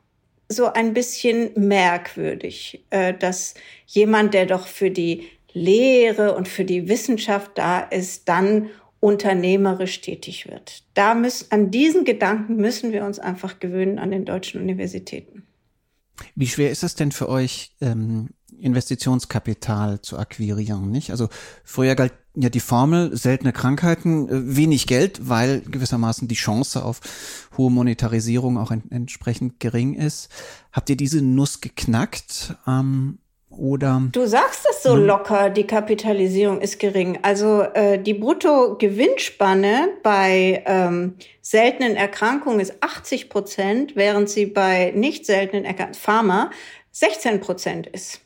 so ein bisschen merkwürdig, äh, dass jemand, der doch für die Lehre und für die Wissenschaft da ist, dann unternehmerisch tätig wird. Da müssen, an diesen Gedanken müssen wir uns einfach gewöhnen an den deutschen Universitäten. Wie schwer ist es denn für euch, ähm, Investitionskapital zu akquirieren, nicht? Also früher galt ja die Formel seltene Krankheiten, äh, wenig Geld, weil gewissermaßen die Chance auf hohe Monetarisierung auch en entsprechend gering ist. Habt ihr diese Nuss geknackt? Ähm, oder du sagst es so locker, die Kapitalisierung ist gering. Also äh, die Bruttogewinnspanne bei ähm, seltenen Erkrankungen ist 80 Prozent, während sie bei nicht seltenen Erkrankungen, Pharma, 16 Prozent ist.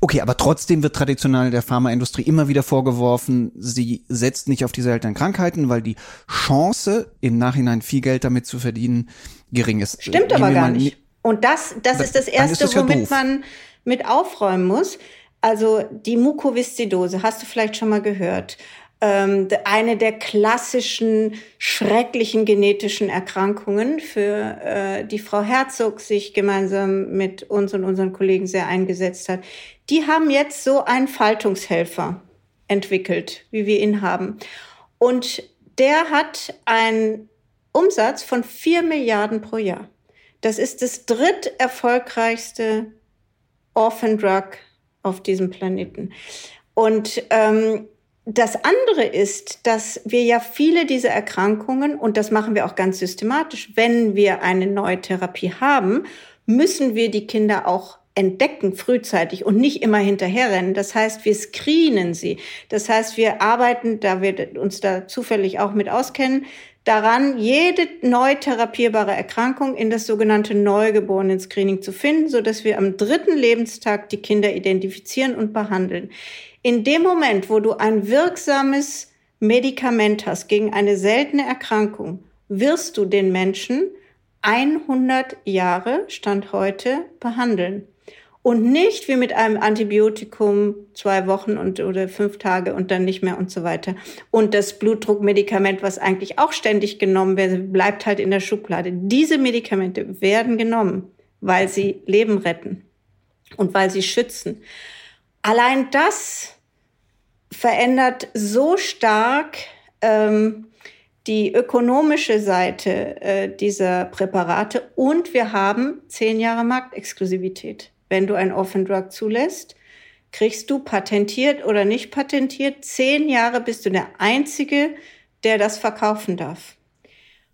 Okay, aber trotzdem wird traditionell der Pharmaindustrie immer wieder vorgeworfen, sie setzt nicht auf die seltenen Krankheiten, weil die Chance, im Nachhinein viel Geld damit zu verdienen, gering ist. Stimmt aber gar nicht. Und das, das ist das Erste, ist das ja womit doof. man mit aufräumen muss. Also die Mukoviszidose, hast du vielleicht schon mal gehört. Ähm, eine der klassischen schrecklichen genetischen Erkrankungen, für äh, die Frau Herzog sich gemeinsam mit uns und unseren Kollegen sehr eingesetzt hat. Die haben jetzt so einen Faltungshelfer entwickelt, wie wir ihn haben. Und der hat einen Umsatz von vier Milliarden pro Jahr. Das ist das dritterfolgreichste Orphan Drug auf diesem Planeten. Und ähm, das andere ist, dass wir ja viele dieser Erkrankungen, und das machen wir auch ganz systematisch, wenn wir eine neue Therapie haben, müssen wir die Kinder auch entdecken frühzeitig und nicht immer hinterherrennen. Das heißt, wir screenen sie. Das heißt, wir arbeiten, da wir uns da zufällig auch mit auskennen, daran, jede neu therapierbare Erkrankung in das sogenannte Neugeborenen-Screening zu finden, so dass wir am dritten Lebenstag die Kinder identifizieren und behandeln. In dem Moment, wo du ein wirksames Medikament hast gegen eine seltene Erkrankung, wirst du den Menschen 100 Jahre, Stand heute, behandeln und nicht wie mit einem Antibiotikum zwei Wochen und oder fünf Tage und dann nicht mehr und so weiter. Und das Blutdruckmedikament, was eigentlich auch ständig genommen wird, bleibt halt in der Schublade. Diese Medikamente werden genommen, weil sie Leben retten und weil sie schützen. Allein das verändert so stark ähm, die ökonomische Seite äh, dieser Präparate und wir haben zehn Jahre Marktexklusivität wenn du ein Orphan Drug zulässt, kriegst du patentiert oder nicht patentiert. Zehn Jahre bist du der Einzige, der das verkaufen darf.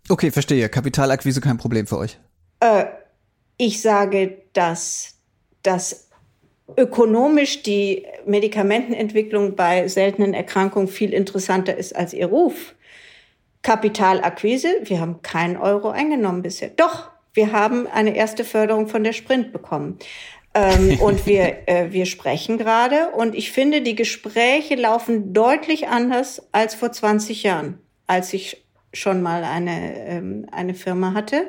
Okay, verstehe. Kapitalakquise kein Problem für euch. Äh, ich sage, dass, dass ökonomisch die Medikamentenentwicklung bei seltenen Erkrankungen viel interessanter ist als ihr Ruf. Kapitalakquise, wir haben keinen Euro eingenommen bisher. Doch, wir haben eine erste Förderung von der Sprint bekommen. Ähm, und wir, äh, wir sprechen gerade. Und ich finde, die Gespräche laufen deutlich anders als vor 20 Jahren, als ich schon mal eine, ähm, eine Firma hatte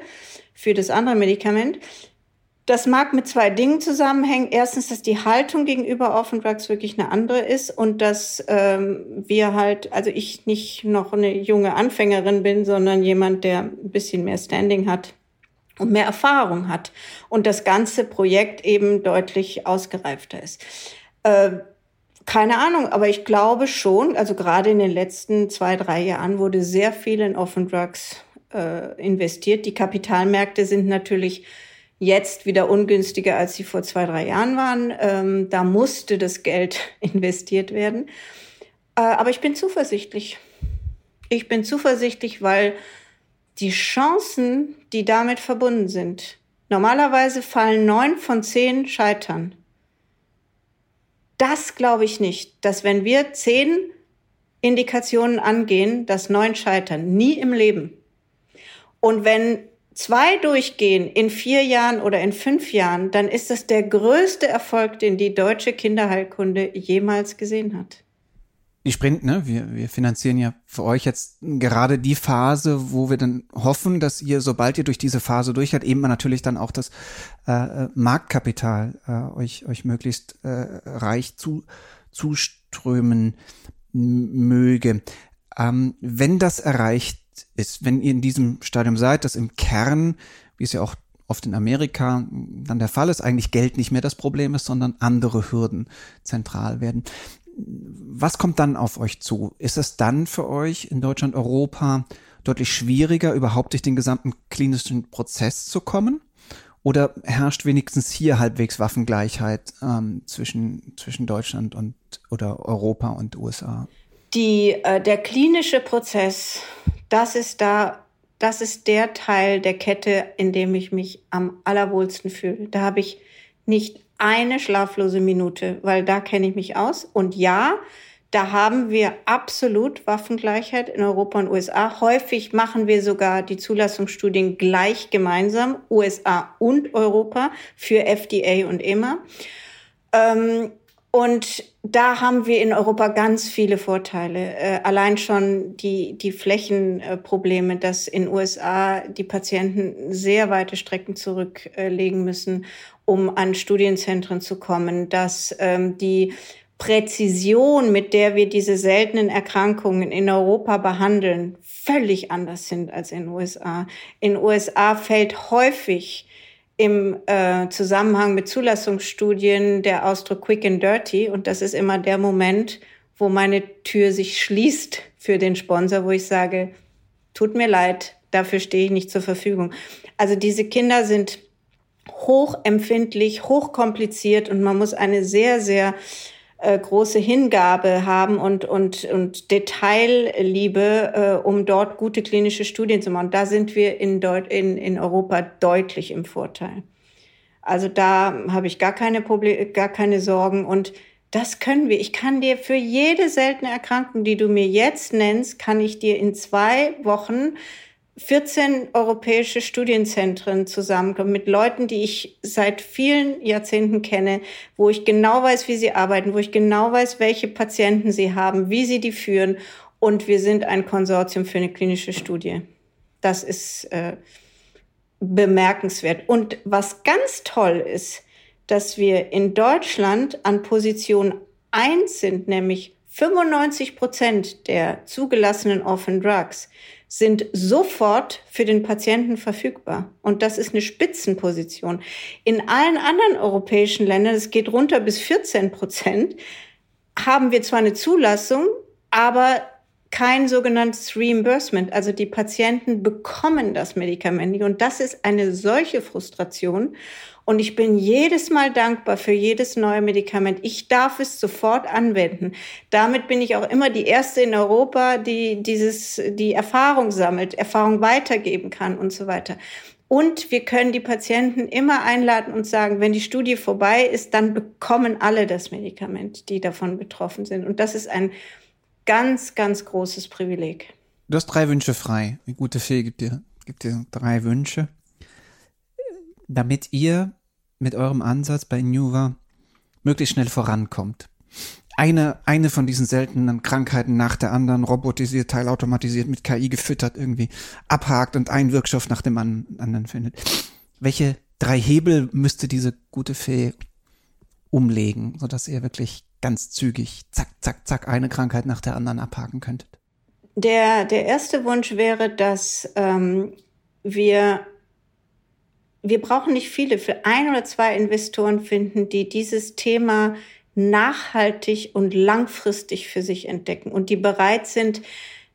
für das andere Medikament. Das mag mit zwei Dingen zusammenhängen. Erstens, dass die Haltung gegenüber Orphan Drugs wirklich eine andere ist und dass ähm, wir halt, also ich nicht noch eine junge Anfängerin bin, sondern jemand, der ein bisschen mehr Standing hat und mehr Erfahrung hat und das ganze Projekt eben deutlich ausgereifter ist. Äh, keine Ahnung, aber ich glaube schon, also gerade in den letzten zwei, drei Jahren wurde sehr viel in Offen Drugs äh, investiert. Die Kapitalmärkte sind natürlich jetzt wieder ungünstiger, als sie vor zwei, drei Jahren waren. Ähm, da musste das Geld investiert werden. Äh, aber ich bin zuversichtlich. Ich bin zuversichtlich, weil die Chancen, die damit verbunden sind. Normalerweise fallen neun von zehn scheitern. Das glaube ich nicht, dass wenn wir zehn Indikationen angehen, dass neun scheitern. Nie im Leben. Und wenn zwei durchgehen in vier Jahren oder in fünf Jahren, dann ist das der größte Erfolg, den die deutsche Kinderheilkunde jemals gesehen hat. Die Sprint, ne? Wir, wir finanzieren ja für euch jetzt gerade die Phase, wo wir dann hoffen, dass ihr, sobald ihr durch diese Phase durchgeht, eben natürlich dann auch das äh, Marktkapital äh, euch, euch möglichst äh, reich zu, zuströmen möge. Ähm, wenn das erreicht ist, wenn ihr in diesem Stadium seid, dass im Kern, wie es ja auch oft in Amerika dann der Fall ist, eigentlich Geld nicht mehr das Problem ist, sondern andere Hürden zentral werden. Was kommt dann auf euch zu? Ist es dann für euch in Deutschland, Europa deutlich schwieriger, überhaupt durch den gesamten klinischen Prozess zu kommen? Oder herrscht wenigstens hier halbwegs Waffengleichheit ähm, zwischen, zwischen Deutschland und oder Europa und USA? Die, äh, der klinische Prozess, das ist da, das ist der Teil der Kette, in dem ich mich am allerwohlsten fühle. Da habe ich nicht eine schlaflose Minute, weil da kenne ich mich aus. Und ja, da haben wir absolut Waffengleichheit in Europa und USA. Häufig machen wir sogar die Zulassungsstudien gleich gemeinsam, USA und Europa für FDA und EMA. Ähm, und da haben wir in Europa ganz viele Vorteile. Äh, allein schon die, die Flächenprobleme, dass in USA die Patienten sehr weite Strecken zurücklegen müssen um an Studienzentren zu kommen, dass ähm, die Präzision, mit der wir diese seltenen Erkrankungen in Europa behandeln, völlig anders sind als in den USA. In den USA fällt häufig im äh, Zusammenhang mit Zulassungsstudien der Ausdruck quick and dirty und das ist immer der Moment, wo meine Tür sich schließt für den Sponsor, wo ich sage, tut mir leid, dafür stehe ich nicht zur Verfügung. Also diese Kinder sind hochempfindlich, hochkompliziert und man muss eine sehr, sehr äh, große Hingabe haben und, und, und Detailliebe, äh, um dort gute klinische Studien zu machen. Da sind wir in, Deut in, in Europa deutlich im Vorteil. Also da habe ich gar keine Probleme, gar keine Sorgen und das können wir. Ich kann dir für jede seltene Erkrankung, die du mir jetzt nennst, kann ich dir in zwei Wochen 14 europäische Studienzentren zusammenkommen mit Leuten, die ich seit vielen Jahrzehnten kenne, wo ich genau weiß, wie sie arbeiten, wo ich genau weiß, welche Patienten sie haben, wie sie die führen. Und wir sind ein Konsortium für eine klinische Studie. Das ist äh, bemerkenswert. Und was ganz toll ist, dass wir in Deutschland an Position 1 sind, nämlich 95 Prozent der zugelassenen Orphan Drugs sind sofort für den Patienten verfügbar. Und das ist eine Spitzenposition. In allen anderen europäischen Ländern, es geht runter bis 14 Prozent, haben wir zwar eine Zulassung, aber kein sogenanntes Reimbursement. Also die Patienten bekommen das Medikament nicht. Und das ist eine solche Frustration. Und ich bin jedes Mal dankbar für jedes neue Medikament. Ich darf es sofort anwenden. Damit bin ich auch immer die erste in Europa, die dieses, die Erfahrung sammelt, Erfahrung weitergeben kann und so weiter. Und wir können die Patienten immer einladen und sagen, wenn die Studie vorbei ist, dann bekommen alle das Medikament, die davon betroffen sind. Und das ist ein ganz, ganz großes Privileg. Du hast drei Wünsche frei. Die gute Fee gibt dir, gibt dir drei Wünsche. Damit ihr mit eurem Ansatz bei Nuva möglichst schnell vorankommt. Eine, eine von diesen seltenen Krankheiten nach der anderen, robotisiert, teilautomatisiert, mit KI gefüttert, irgendwie abhakt und einen Wirkstoff nach dem anderen findet. Welche drei Hebel müsste diese gute Fee umlegen, sodass ihr wirklich ganz zügig, zack, zack, zack, eine Krankheit nach der anderen abhaken könntet? Der, der erste Wunsch wäre, dass ähm, wir wir brauchen nicht viele, für ein oder zwei Investoren finden, die dieses Thema nachhaltig und langfristig für sich entdecken und die bereit sind,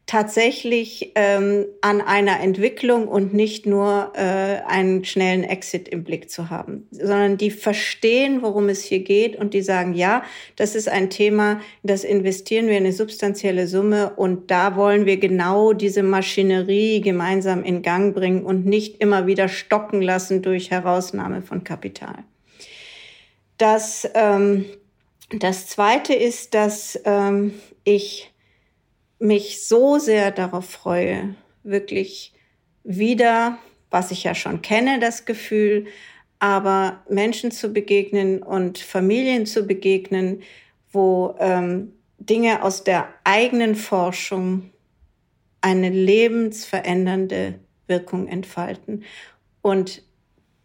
tatsächlich ähm, an einer Entwicklung und nicht nur äh, einen schnellen Exit im Blick zu haben, sondern die verstehen, worum es hier geht und die sagen, ja, das ist ein Thema, das investieren wir eine substanzielle Summe und da wollen wir genau diese Maschinerie gemeinsam in Gang bringen und nicht immer wieder stocken lassen durch Herausnahme von Kapital. Das, ähm, das Zweite ist, dass ähm, ich mich so sehr darauf freue, wirklich wieder, was ich ja schon kenne, das Gefühl, aber Menschen zu begegnen und Familien zu begegnen, wo ähm, Dinge aus der eigenen Forschung eine lebensverändernde Wirkung entfalten. Und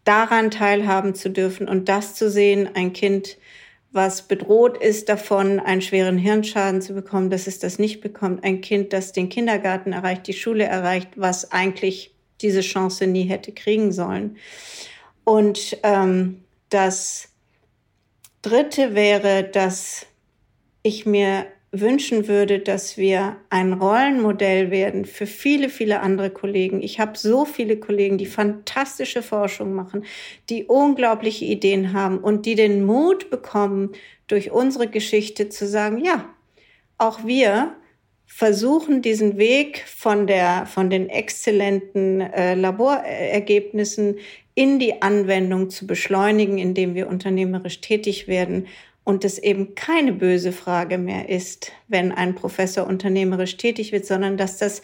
daran teilhaben zu dürfen und das zu sehen, ein Kind, was bedroht ist davon, einen schweren Hirnschaden zu bekommen, dass es das nicht bekommt. Ein Kind, das den Kindergarten erreicht, die Schule erreicht, was eigentlich diese Chance nie hätte kriegen sollen. Und ähm, das Dritte wäre, dass ich mir wünschen würde, dass wir ein Rollenmodell werden für viele, viele andere Kollegen. Ich habe so viele Kollegen, die fantastische Forschung machen, die unglaubliche Ideen haben und die den Mut bekommen, durch unsere Geschichte zu sagen, ja, auch wir versuchen diesen Weg von der, von den exzellenten äh, Laborergebnissen in die Anwendung zu beschleunigen, indem wir unternehmerisch tätig werden und es eben keine böse Frage mehr ist, wenn ein Professor unternehmerisch tätig wird, sondern dass das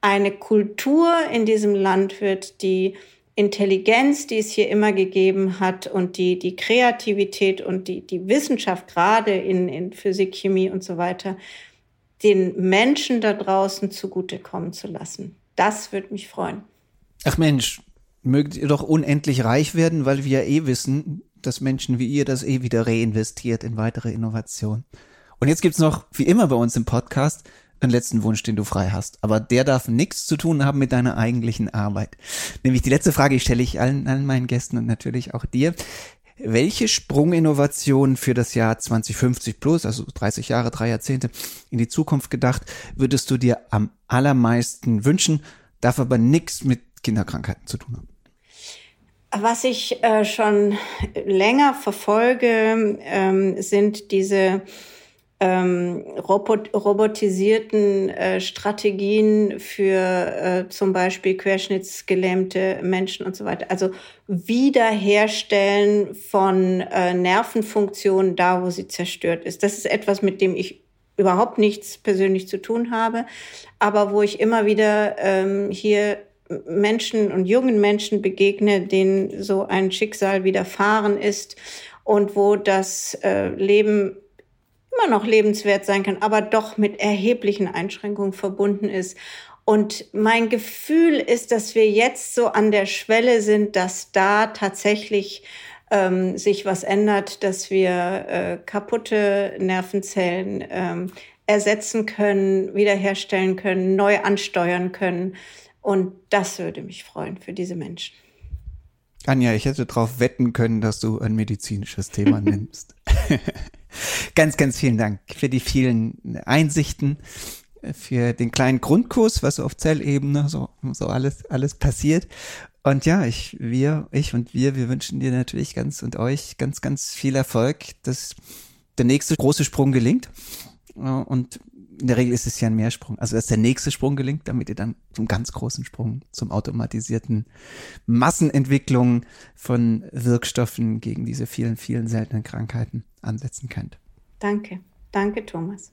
eine Kultur in diesem Land wird, die Intelligenz, die es hier immer gegeben hat und die, die Kreativität und die, die Wissenschaft, gerade in, in Physik, Chemie und so weiter, den Menschen da draußen zugutekommen zu lassen. Das würde mich freuen. Ach Mensch, mögt ihr doch unendlich reich werden, weil wir ja eh wissen, dass Menschen wie ihr das eh wieder reinvestiert in weitere Innovation. Und jetzt gibt's noch, wie immer bei uns im Podcast, einen letzten Wunsch, den du frei hast. Aber der darf nichts zu tun haben mit deiner eigentlichen Arbeit. Nämlich die letzte Frage, die stelle ich allen, allen meinen Gästen und natürlich auch dir. Welche Sprunginnovation für das Jahr 2050 plus, also 30 Jahre, drei Jahrzehnte in die Zukunft gedacht, würdest du dir am allermeisten wünschen, darf aber nichts mit Kinderkrankheiten zu tun haben? Was ich äh, schon länger verfolge, ähm, sind diese ähm, robot robotisierten äh, Strategien für äh, zum Beispiel querschnittsgelähmte Menschen und so weiter. Also Wiederherstellen von äh, Nervenfunktionen da, wo sie zerstört ist. Das ist etwas, mit dem ich überhaupt nichts persönlich zu tun habe, aber wo ich immer wieder ähm, hier Menschen und jungen Menschen begegne, denen so ein Schicksal widerfahren ist und wo das äh, Leben immer noch lebenswert sein kann, aber doch mit erheblichen Einschränkungen verbunden ist. Und mein Gefühl ist, dass wir jetzt so an der Schwelle sind, dass da tatsächlich ähm, sich was ändert, dass wir äh, kaputte Nervenzellen ähm, ersetzen können, wiederherstellen können, neu ansteuern können. Und das würde mich freuen für diese Menschen. Anja, ich hätte darauf wetten können, dass du ein medizinisches Thema nimmst. ganz, ganz vielen Dank für die vielen Einsichten, für den kleinen Grundkurs, was so auf Zellebene so, so alles, alles passiert. Und ja, ich, wir, ich und wir, wir wünschen dir natürlich ganz und euch ganz, ganz viel Erfolg, dass der nächste große Sprung gelingt. Und in der Regel ist es ja ein Mehrsprung. Also dass der nächste Sprung gelingt, damit ihr dann zum ganz großen Sprung, zum automatisierten Massenentwicklung von Wirkstoffen gegen diese vielen, vielen seltenen Krankheiten ansetzen könnt. Danke. Danke, Thomas.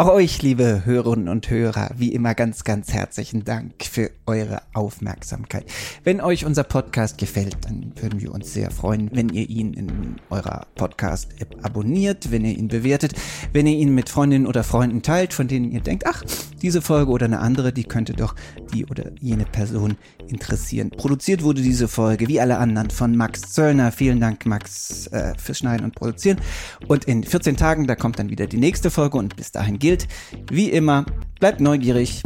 Auch euch, liebe Hörerinnen und Hörer, wie immer ganz, ganz herzlichen Dank für eure Aufmerksamkeit. Wenn euch unser Podcast gefällt, dann würden wir uns sehr freuen, wenn ihr ihn in eurer Podcast-App abonniert, wenn ihr ihn bewertet, wenn ihr ihn mit Freundinnen oder Freunden teilt, von denen ihr denkt, ach, diese Folge oder eine andere, die könnte doch die oder jene Person interessieren. Produziert wurde diese Folge, wie alle anderen, von Max Zöllner. Vielen Dank, Max, äh, fürs Schneiden und Produzieren. Und in 14 Tagen, da kommt dann wieder die nächste Folge und bis dahin geht gilt wie immer, bleibt neugierig.